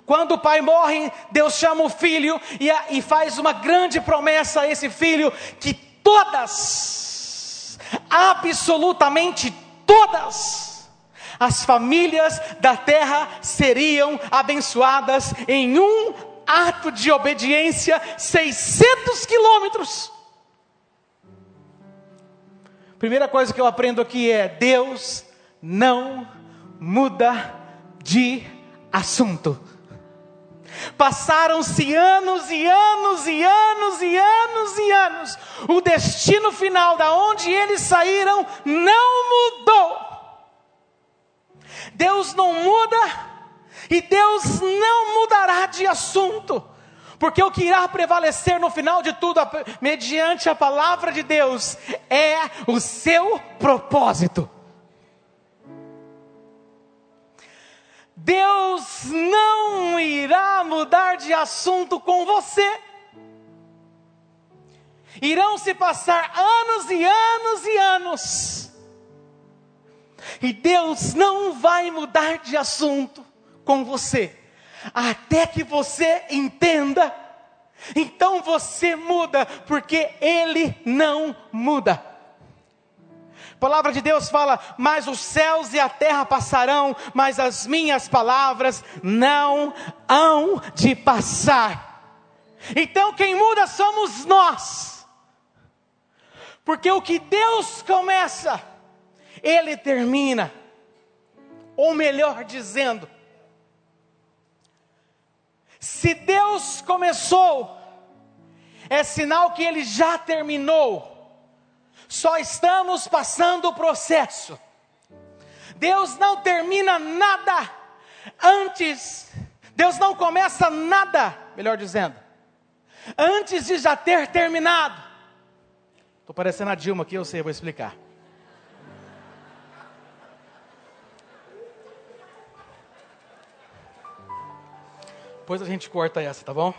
Quando o pai morre, Deus chama o filho e, e faz uma grande promessa a esse filho: que todas, absolutamente todas, as famílias da terra seriam abençoadas em um ato de obediência 600 quilômetros. Primeira coisa que eu aprendo aqui é: Deus não muda de assunto. Passaram-se anos e anos e anos e anos e anos. O destino final da onde eles saíram não mudou. Deus não muda e Deus não mudará de assunto. Porque o que irá prevalecer no final de tudo, mediante a palavra de Deus, é o seu propósito. Deus não irá mudar de assunto com você. Irão se passar anos e anos e anos. E Deus não vai mudar de assunto com você, até que você entenda. Então você muda, porque Ele não muda palavra de Deus fala: Mas os céus e a terra passarão, mas as minhas palavras não hão de passar. Então quem muda somos nós. Porque o que Deus começa, Ele termina. Ou melhor dizendo, se Deus começou, é sinal que Ele já terminou só estamos passando o processo. Deus não termina nada antes, Deus não começa nada, melhor dizendo, antes de já ter terminado. Estou parecendo a Dilma aqui, eu sei, eu vou explicar. Depois a gente corta essa, tá bom?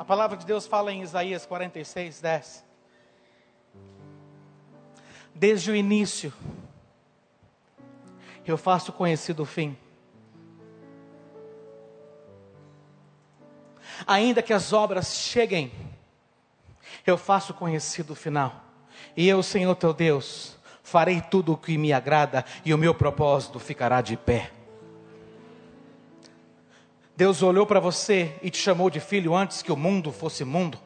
A palavra de Deus fala em Isaías 46, 10. desde o início, eu faço conhecido o fim. Ainda que as obras cheguem, eu faço conhecido o final. E eu, Senhor teu Deus, farei tudo o que me agrada e o meu propósito ficará de pé. Deus olhou para você e te chamou de filho antes que o mundo fosse mundo.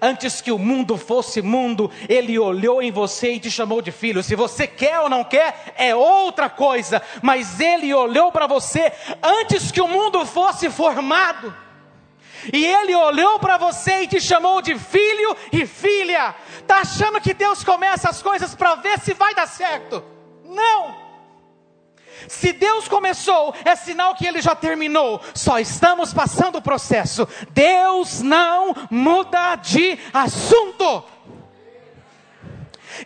Antes que o mundo fosse mundo, Ele olhou em você e te chamou de filho. Se você quer ou não quer, é outra coisa. Mas Ele olhou para você antes que o mundo fosse formado. E Ele olhou para você e te chamou de filho e filha. Está achando que Deus começa as coisas para ver se vai dar certo? Não! Se Deus começou, é sinal que Ele já terminou. Só estamos passando o processo. Deus não muda de assunto.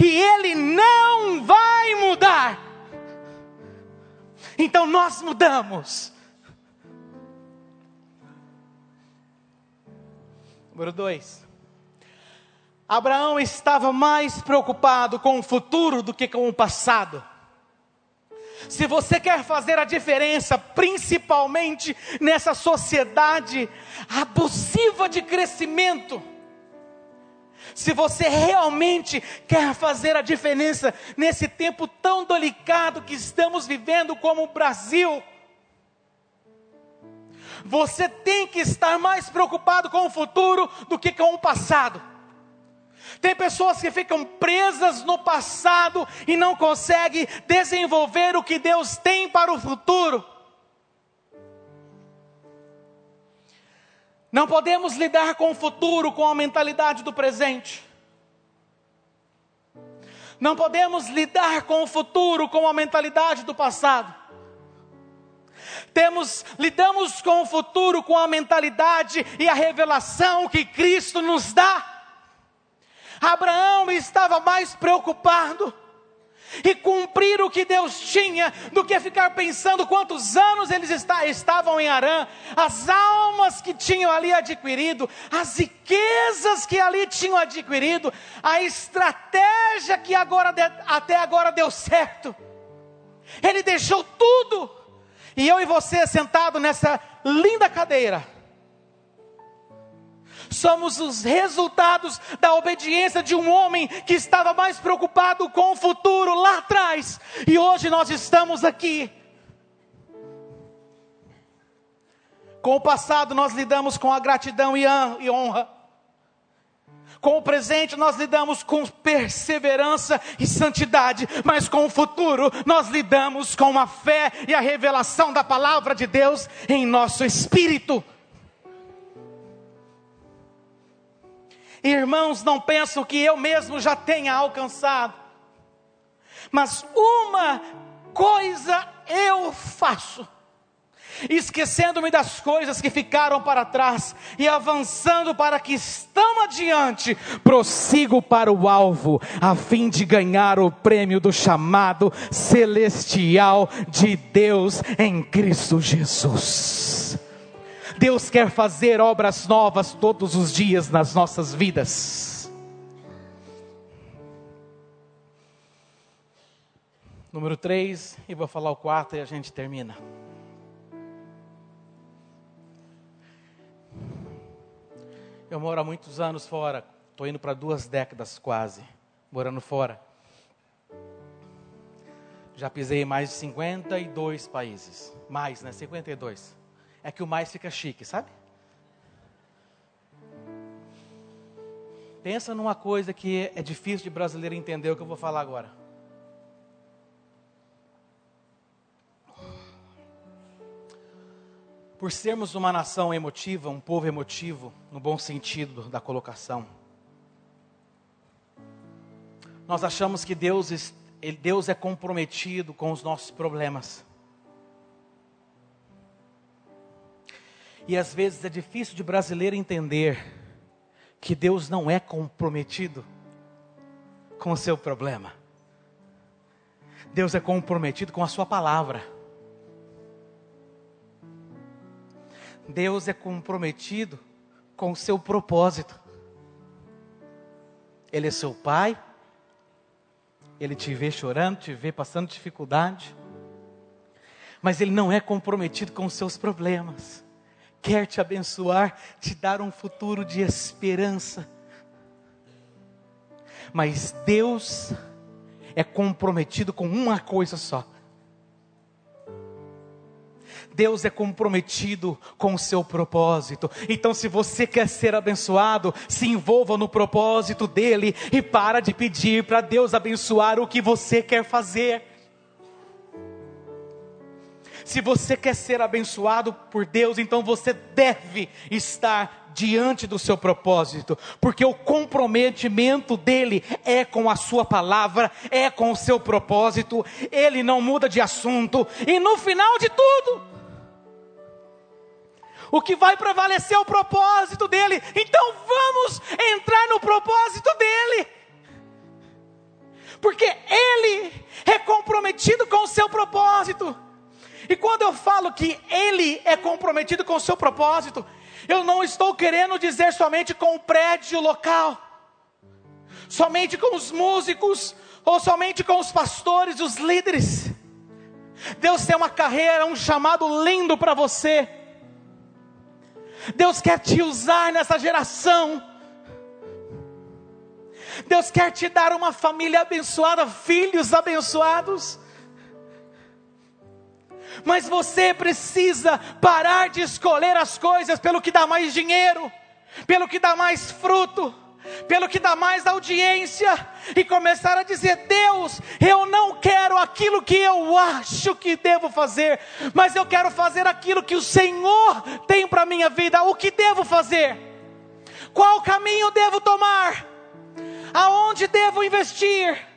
E Ele não vai mudar. Então nós mudamos. Número dois. Abraão estava mais preocupado com o futuro do que com o passado. Se você quer fazer a diferença, principalmente nessa sociedade abusiva de crescimento, se você realmente quer fazer a diferença nesse tempo tão delicado que estamos vivendo como o Brasil, você tem que estar mais preocupado com o futuro do que com o passado. Tem pessoas que ficam presas no passado e não conseguem desenvolver o que Deus tem para o futuro. Não podemos lidar com o futuro com a mentalidade do presente. Não podemos lidar com o futuro com a mentalidade do passado. Temos, lidamos com o futuro com a mentalidade e a revelação que Cristo nos dá. Abraão estava mais preocupado e cumprir o que Deus tinha, do que ficar pensando quantos anos eles está, estavam em Arã, as almas que tinham ali adquirido, as riquezas que ali tinham adquirido, a estratégia que agora até agora deu certo. Ele deixou tudo, e eu e você sentado nessa linda cadeira, somos os resultados da obediência de um homem que estava mais preocupado com o futuro lá atrás, e hoje nós estamos aqui. Com o passado nós lidamos com a gratidão e honra. Com o presente nós lidamos com perseverança e santidade, mas com o futuro nós lidamos com a fé e a revelação da palavra de Deus em nosso espírito. Irmãos, não pensam que eu mesmo já tenha alcançado, mas uma coisa eu faço, esquecendo-me das coisas que ficaram para trás e avançando para que estão adiante, prossigo para o alvo, a fim de ganhar o prêmio do chamado celestial de Deus em Cristo Jesus. Deus quer fazer obras novas todos os dias nas nossas vidas. Número 3, e vou falar o quarto e a gente termina. Eu moro há muitos anos fora, estou indo para duas décadas quase, morando fora. Já pisei em mais de 52 países. Mais, né? 52 é que o mais fica chique, sabe? Pensa numa coisa que é difícil de brasileiro entender o que eu vou falar agora. Por sermos uma nação emotiva, um povo emotivo, no bom sentido da colocação, nós achamos que Deus, Deus é comprometido com os nossos problemas. E às vezes é difícil de brasileiro entender que Deus não é comprometido com o seu problema. Deus é comprometido com a sua palavra. Deus é comprometido com o seu propósito. Ele é seu pai, ele te vê chorando, te vê passando dificuldade, mas ele não é comprometido com os seus problemas. Quer te abençoar, te dar um futuro de esperança. Mas Deus é comprometido com uma coisa só: Deus é comprometido com o seu propósito. Então, se você quer ser abençoado, se envolva no propósito dele e para de pedir para Deus abençoar o que você quer fazer. Se você quer ser abençoado por Deus, então você deve estar diante do seu propósito, porque o comprometimento dele é com a sua palavra, é com o seu propósito, ele não muda de assunto, e no final de tudo, o que vai prevalecer é o propósito com o seu propósito, eu não estou querendo dizer somente com o prédio local, somente com os músicos, ou somente com os pastores, os líderes. Deus tem uma carreira, um chamado lindo para você. Deus quer te usar nessa geração. Deus quer te dar uma família abençoada, filhos abençoados. Mas você precisa parar de escolher as coisas pelo que dá mais dinheiro, pelo que dá mais fruto pelo que dá mais audiência, e começar a dizer: Deus, eu não quero aquilo que eu acho que devo fazer, mas eu quero fazer aquilo que o Senhor tem para a minha vida. O que devo fazer? Qual caminho devo tomar? Aonde devo investir?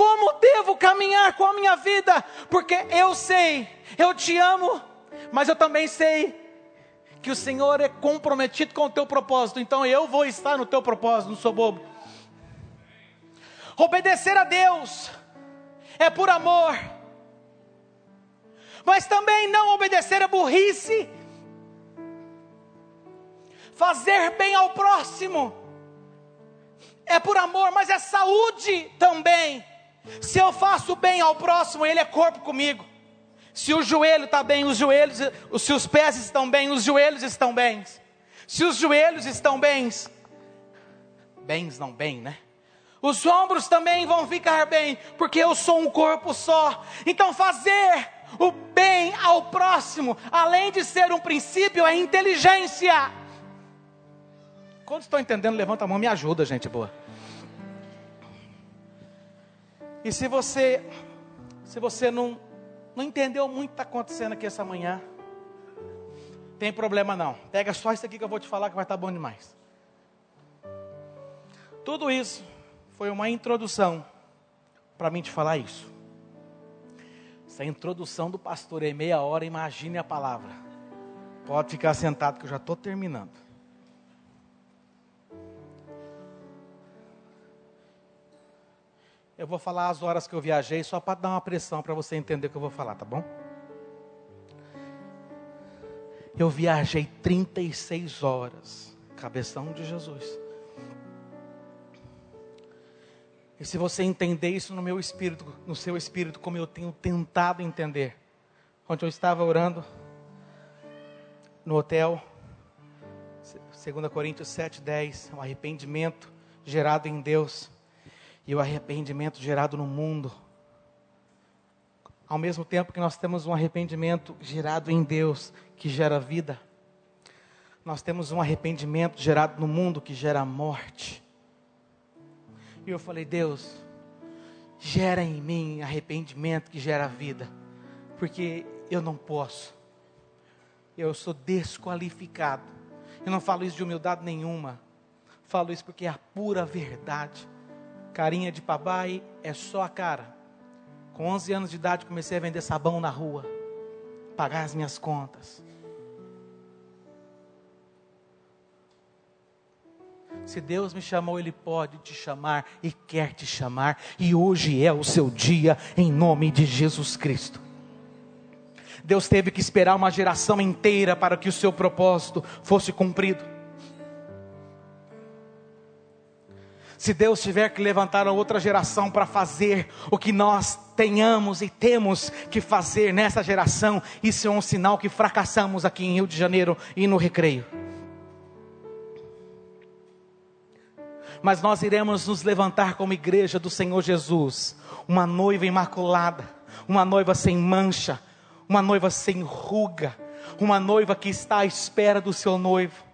Como devo caminhar com a minha vida? Porque eu sei, eu te amo, mas eu também sei que o Senhor é comprometido com o teu propósito, então eu vou estar no teu propósito, não sou bobo. Obedecer a Deus é por amor, mas também não obedecer é burrice. Fazer bem ao próximo é por amor, mas é saúde também. Se eu faço bem ao próximo, ele é corpo comigo. Se o joelho está bem, os joelhos, se os pés estão bem, os joelhos estão bem. Se os joelhos estão bens, bens não bem, né? Os ombros também vão ficar bem, porque eu sou um corpo só. Então fazer o bem ao próximo, além de ser um princípio, é inteligência. Quando estão entendendo, levanta a mão, me ajuda, gente boa. E se você, se você não não entendeu muito o que está acontecendo aqui essa manhã, tem problema não. Pega só isso aqui que eu vou te falar que vai estar tá bom demais. Tudo isso foi uma introdução para mim te falar isso. Essa introdução do pastor é meia hora, imagine a palavra. Pode ficar sentado que eu já estou terminando. Eu vou falar as horas que eu viajei só para dar uma pressão para você entender o que eu vou falar, tá bom? Eu viajei 36 horas, cabeção de Jesus. E se você entender isso no meu espírito, no seu espírito, como eu tenho tentado entender, onde eu estava orando no hotel, 2 Coríntios 7,10, um arrependimento gerado em Deus e o arrependimento gerado no mundo. Ao mesmo tempo que nós temos um arrependimento gerado em Deus, que gera vida, nós temos um arrependimento gerado no mundo que gera morte. E eu falei, Deus, gera em mim arrependimento que gera vida, porque eu não posso, eu sou desqualificado. Eu não falo isso de humildade nenhuma, falo isso porque é a pura verdade. Carinha de papai é só a cara. Com 11 anos de idade comecei a vender sabão na rua, pagar as minhas contas. Se Deus me chamou, Ele pode te chamar e quer te chamar, e hoje é o seu dia, em nome de Jesus Cristo. Deus teve que esperar uma geração inteira para que o seu propósito fosse cumprido. Se Deus tiver que levantar uma outra geração para fazer o que nós tenhamos e temos que fazer nessa geração, isso é um sinal que fracassamos aqui em Rio de Janeiro e no recreio. Mas nós iremos nos levantar como igreja do Senhor Jesus, uma noiva imaculada, uma noiva sem mancha, uma noiva sem ruga, uma noiva que está à espera do seu noivo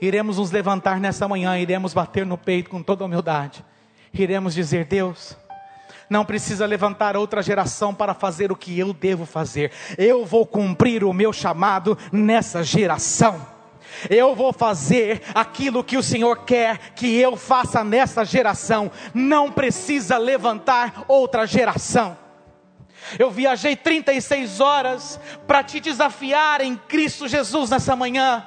iremos nos levantar nessa manhã, iremos bater no peito com toda humildade, iremos dizer: Deus, não precisa levantar outra geração para fazer o que eu devo fazer, eu vou cumprir o meu chamado nessa geração. Eu vou fazer aquilo que o Senhor quer que eu faça nessa geração. Não precisa levantar outra geração. Eu viajei 36 horas para te desafiar em Cristo Jesus nessa manhã.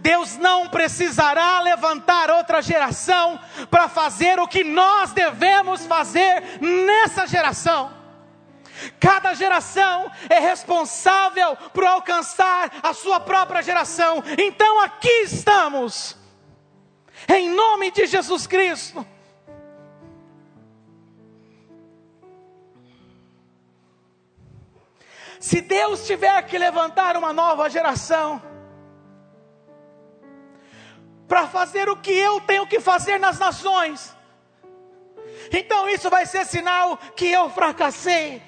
Deus não precisará levantar outra geração para fazer o que nós devemos fazer nessa geração. Cada geração é responsável por alcançar a sua própria geração. Então aqui estamos, em nome de Jesus Cristo. Se Deus tiver que levantar uma nova geração, para fazer o que eu tenho que fazer nas nações. Então isso vai ser sinal que eu fracassei.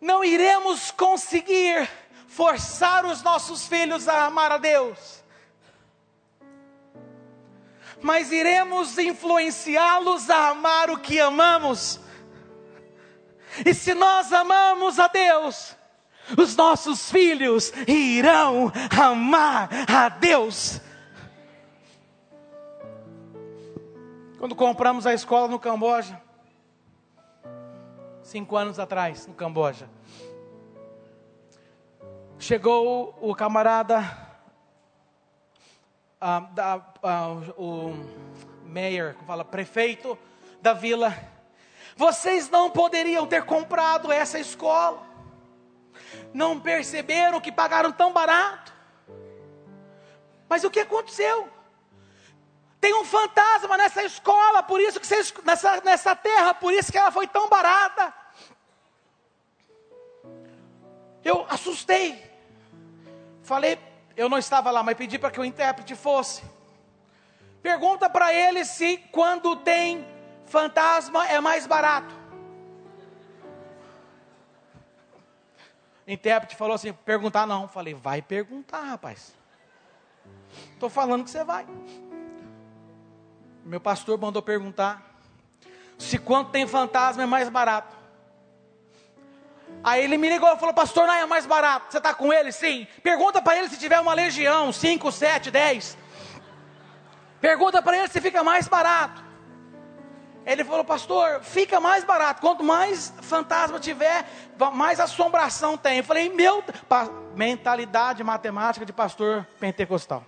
Não iremos conseguir forçar os nossos filhos a amar a Deus, mas iremos influenciá-los a amar o que amamos. E se nós amamos a Deus, os nossos filhos irão amar a Deus. Quando compramos a escola no Camboja, cinco anos atrás, no Camboja, chegou o camarada, da, o mayor, fala, prefeito da vila, vocês não poderiam ter comprado essa escola não perceberam que pagaram tão barato. Mas o que aconteceu? Tem um fantasma nessa escola, por isso que você, nessa, nessa terra, por isso que ela foi tão barata. Eu assustei. Falei, eu não estava lá, mas pedi para que o intérprete fosse. Pergunta para ele se quando tem fantasma é mais barato. Intérprete falou assim: perguntar não. Falei, vai perguntar, rapaz. Estou falando que você vai. Meu pastor mandou perguntar se quanto tem fantasma é mais barato. Aí ele me ligou e falou: Pastor, não é mais barato. Você está com ele? Sim. Pergunta para ele se tiver uma legião, 5, 7, 10. Pergunta para ele se fica mais barato. Ele falou, pastor, fica mais barato. Quanto mais fantasma tiver, mais assombração tem. Eu falei, meu, mentalidade matemática de pastor pentecostal.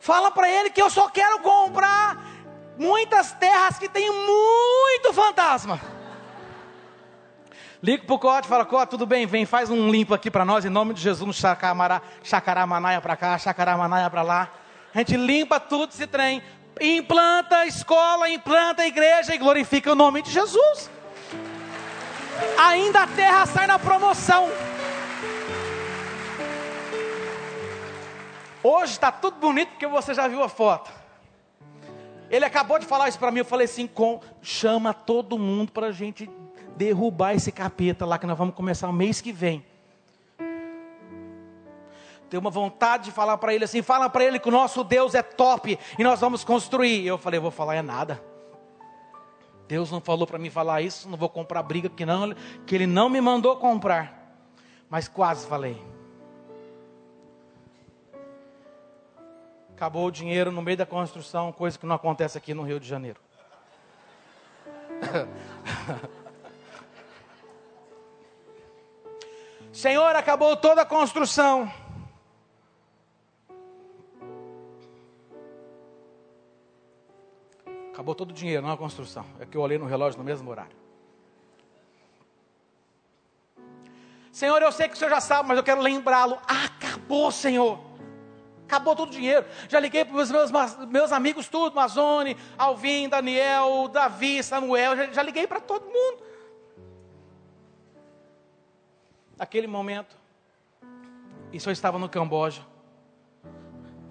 Fala para ele que eu só quero comprar muitas terras que tem muito fantasma. Liga pro Cote, fala, Cote, tudo bem, vem, faz um limpo aqui para nós, em nome de Jesus, no Chacará, Manaia para cá, Chacará, Manaia para lá. A gente limpa tudo esse trem, implanta a escola, implanta a igreja e glorifica o nome de Jesus. Ainda a terra sai na promoção. Hoje está tudo bonito porque você já viu a foto. Ele acabou de falar isso para mim. Eu falei assim: com, chama todo mundo para a gente derrubar esse capeta lá que nós vamos começar o mês que vem. Tenho uma vontade de falar para ele assim: fala para ele que o nosso Deus é top e nós vamos construir. Eu falei: vou falar é nada. Deus não falou para mim falar isso, não vou comprar briga que não, que ele não me mandou comprar. Mas quase falei. Acabou o dinheiro no meio da construção, coisa que não acontece aqui no Rio de Janeiro. Senhor, acabou toda a construção. Acabou todo o dinheiro, não a construção. É que eu olhei no relógio no mesmo horário. Senhor, eu sei que o Senhor já sabe, mas eu quero lembrá-lo. Acabou, Senhor. Acabou todo o dinheiro. Já liguei para os meus, meus amigos, tudo: Mazone, Alvin, Daniel, Davi, Samuel. Já, já liguei para todo mundo. Naquele momento, isso eu estava no Camboja.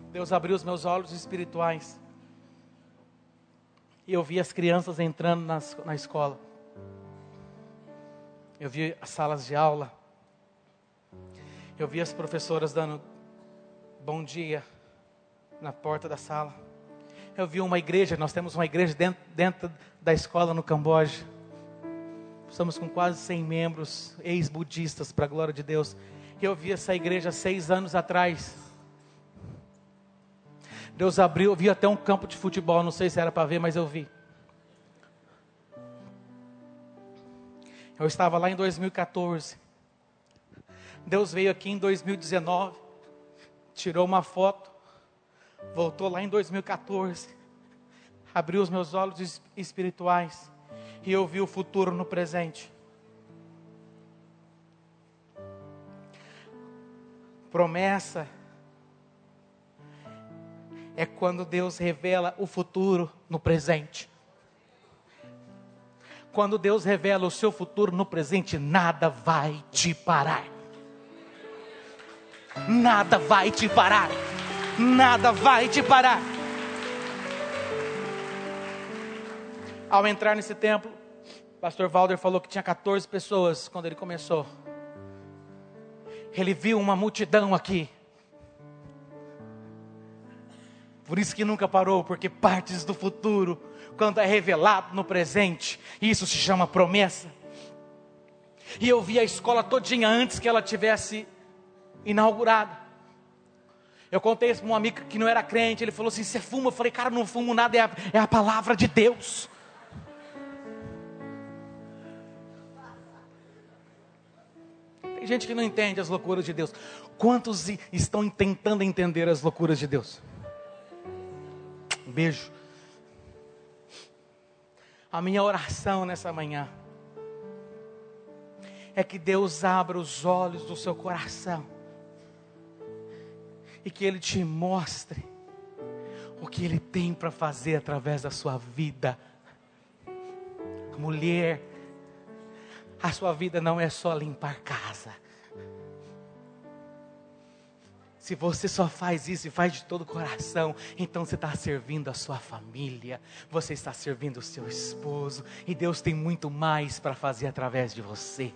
Deus abriu os meus olhos espirituais. E eu vi as crianças entrando nas, na escola. Eu vi as salas de aula. Eu vi as professoras dando bom dia na porta da sala. Eu vi uma igreja, nós temos uma igreja dentro, dentro da escola no Camboja. Estamos com quase 100 membros, ex-budistas, para a glória de Deus. Eu vi essa igreja seis anos atrás. Deus abriu, eu vi até um campo de futebol, não sei se era para ver, mas eu vi. Eu estava lá em 2014. Deus veio aqui em 2019, tirou uma foto, voltou lá em 2014, abriu os meus olhos espirituais e eu vi o futuro no presente. Promessa é quando Deus revela o futuro no presente. Quando Deus revela o seu futuro no presente, nada vai te parar. Nada vai te parar. Nada vai te parar. Ao entrar nesse templo, pastor Valder falou que tinha 14 pessoas quando ele começou. Ele viu uma multidão aqui. Por isso que nunca parou, porque partes do futuro, quando é revelado no presente, isso se chama promessa. E eu vi a escola todinha antes que ela tivesse inaugurada. Eu contei isso para um amigo que não era crente, ele falou assim: Você fuma? Eu falei, cara, não fumo nada, é a, é a palavra de Deus. Tem gente que não entende as loucuras de Deus. Quantos estão tentando entender as loucuras de Deus? Beijo. A minha oração nessa manhã é que Deus abra os olhos do seu coração e que Ele te mostre o que Ele tem para fazer através da sua vida. Mulher, a sua vida não é só limpar casa. Se você só faz isso e faz de todo o coração, então você está servindo a sua família, você está servindo o seu esposo, e Deus tem muito mais para fazer através de você.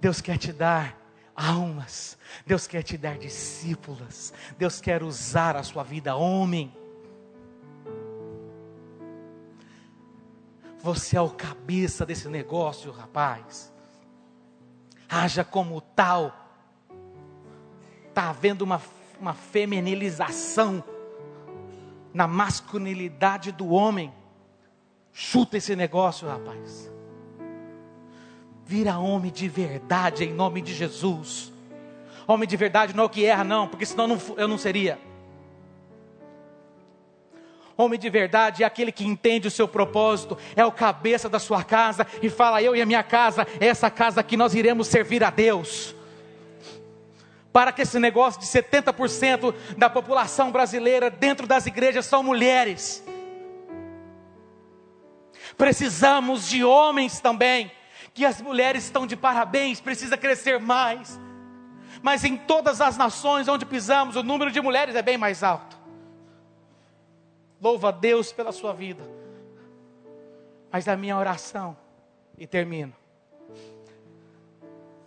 Deus quer te dar almas. Deus quer te dar discípulas. Deus quer usar a sua vida, homem. Você é o cabeça desse negócio, rapaz. Haja como tal. Está havendo uma, uma feminilização na masculinidade do homem. Chuta esse negócio, rapaz. Vira homem de verdade em nome de Jesus. Homem de verdade não é o que erra, não, porque senão não, eu não seria. Homem de verdade é aquele que entende o seu propósito, é o cabeça da sua casa e fala: Eu e a minha casa, é essa casa que nós iremos servir a Deus. Para que esse negócio de 70% da população brasileira dentro das igrejas são mulheres. Precisamos de homens também que as mulheres estão de parabéns, precisa crescer mais. Mas em todas as nações onde pisamos, o número de mulheres é bem mais alto. Louva a Deus pela sua vida. Mas a minha oração, e termino.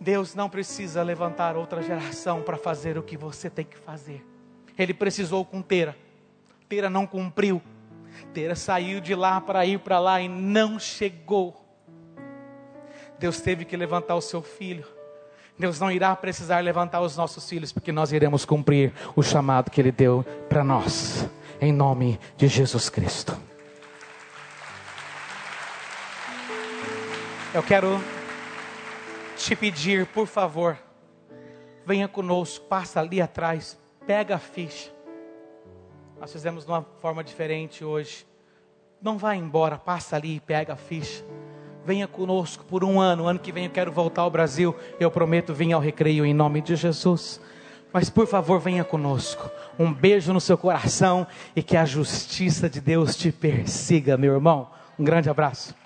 Deus não precisa levantar outra geração para fazer o que você tem que fazer. Ele precisou com Tera. Tera não cumpriu. Tera saiu de lá para ir para lá e não chegou. Deus teve que levantar o seu filho. Deus não irá precisar levantar os nossos filhos, porque nós iremos cumprir o chamado que Ele deu para nós, em nome de Jesus Cristo. Eu quero te pedir, por favor, venha conosco, passa ali atrás, pega a ficha. Nós fizemos de uma forma diferente hoje. Não vá embora, passa ali e pega a ficha venha conosco por um ano. Ano que vem eu quero voltar ao Brasil. Eu prometo vir ao recreio em nome de Jesus. Mas por favor, venha conosco. Um beijo no seu coração e que a justiça de Deus te persiga, meu irmão. Um grande abraço.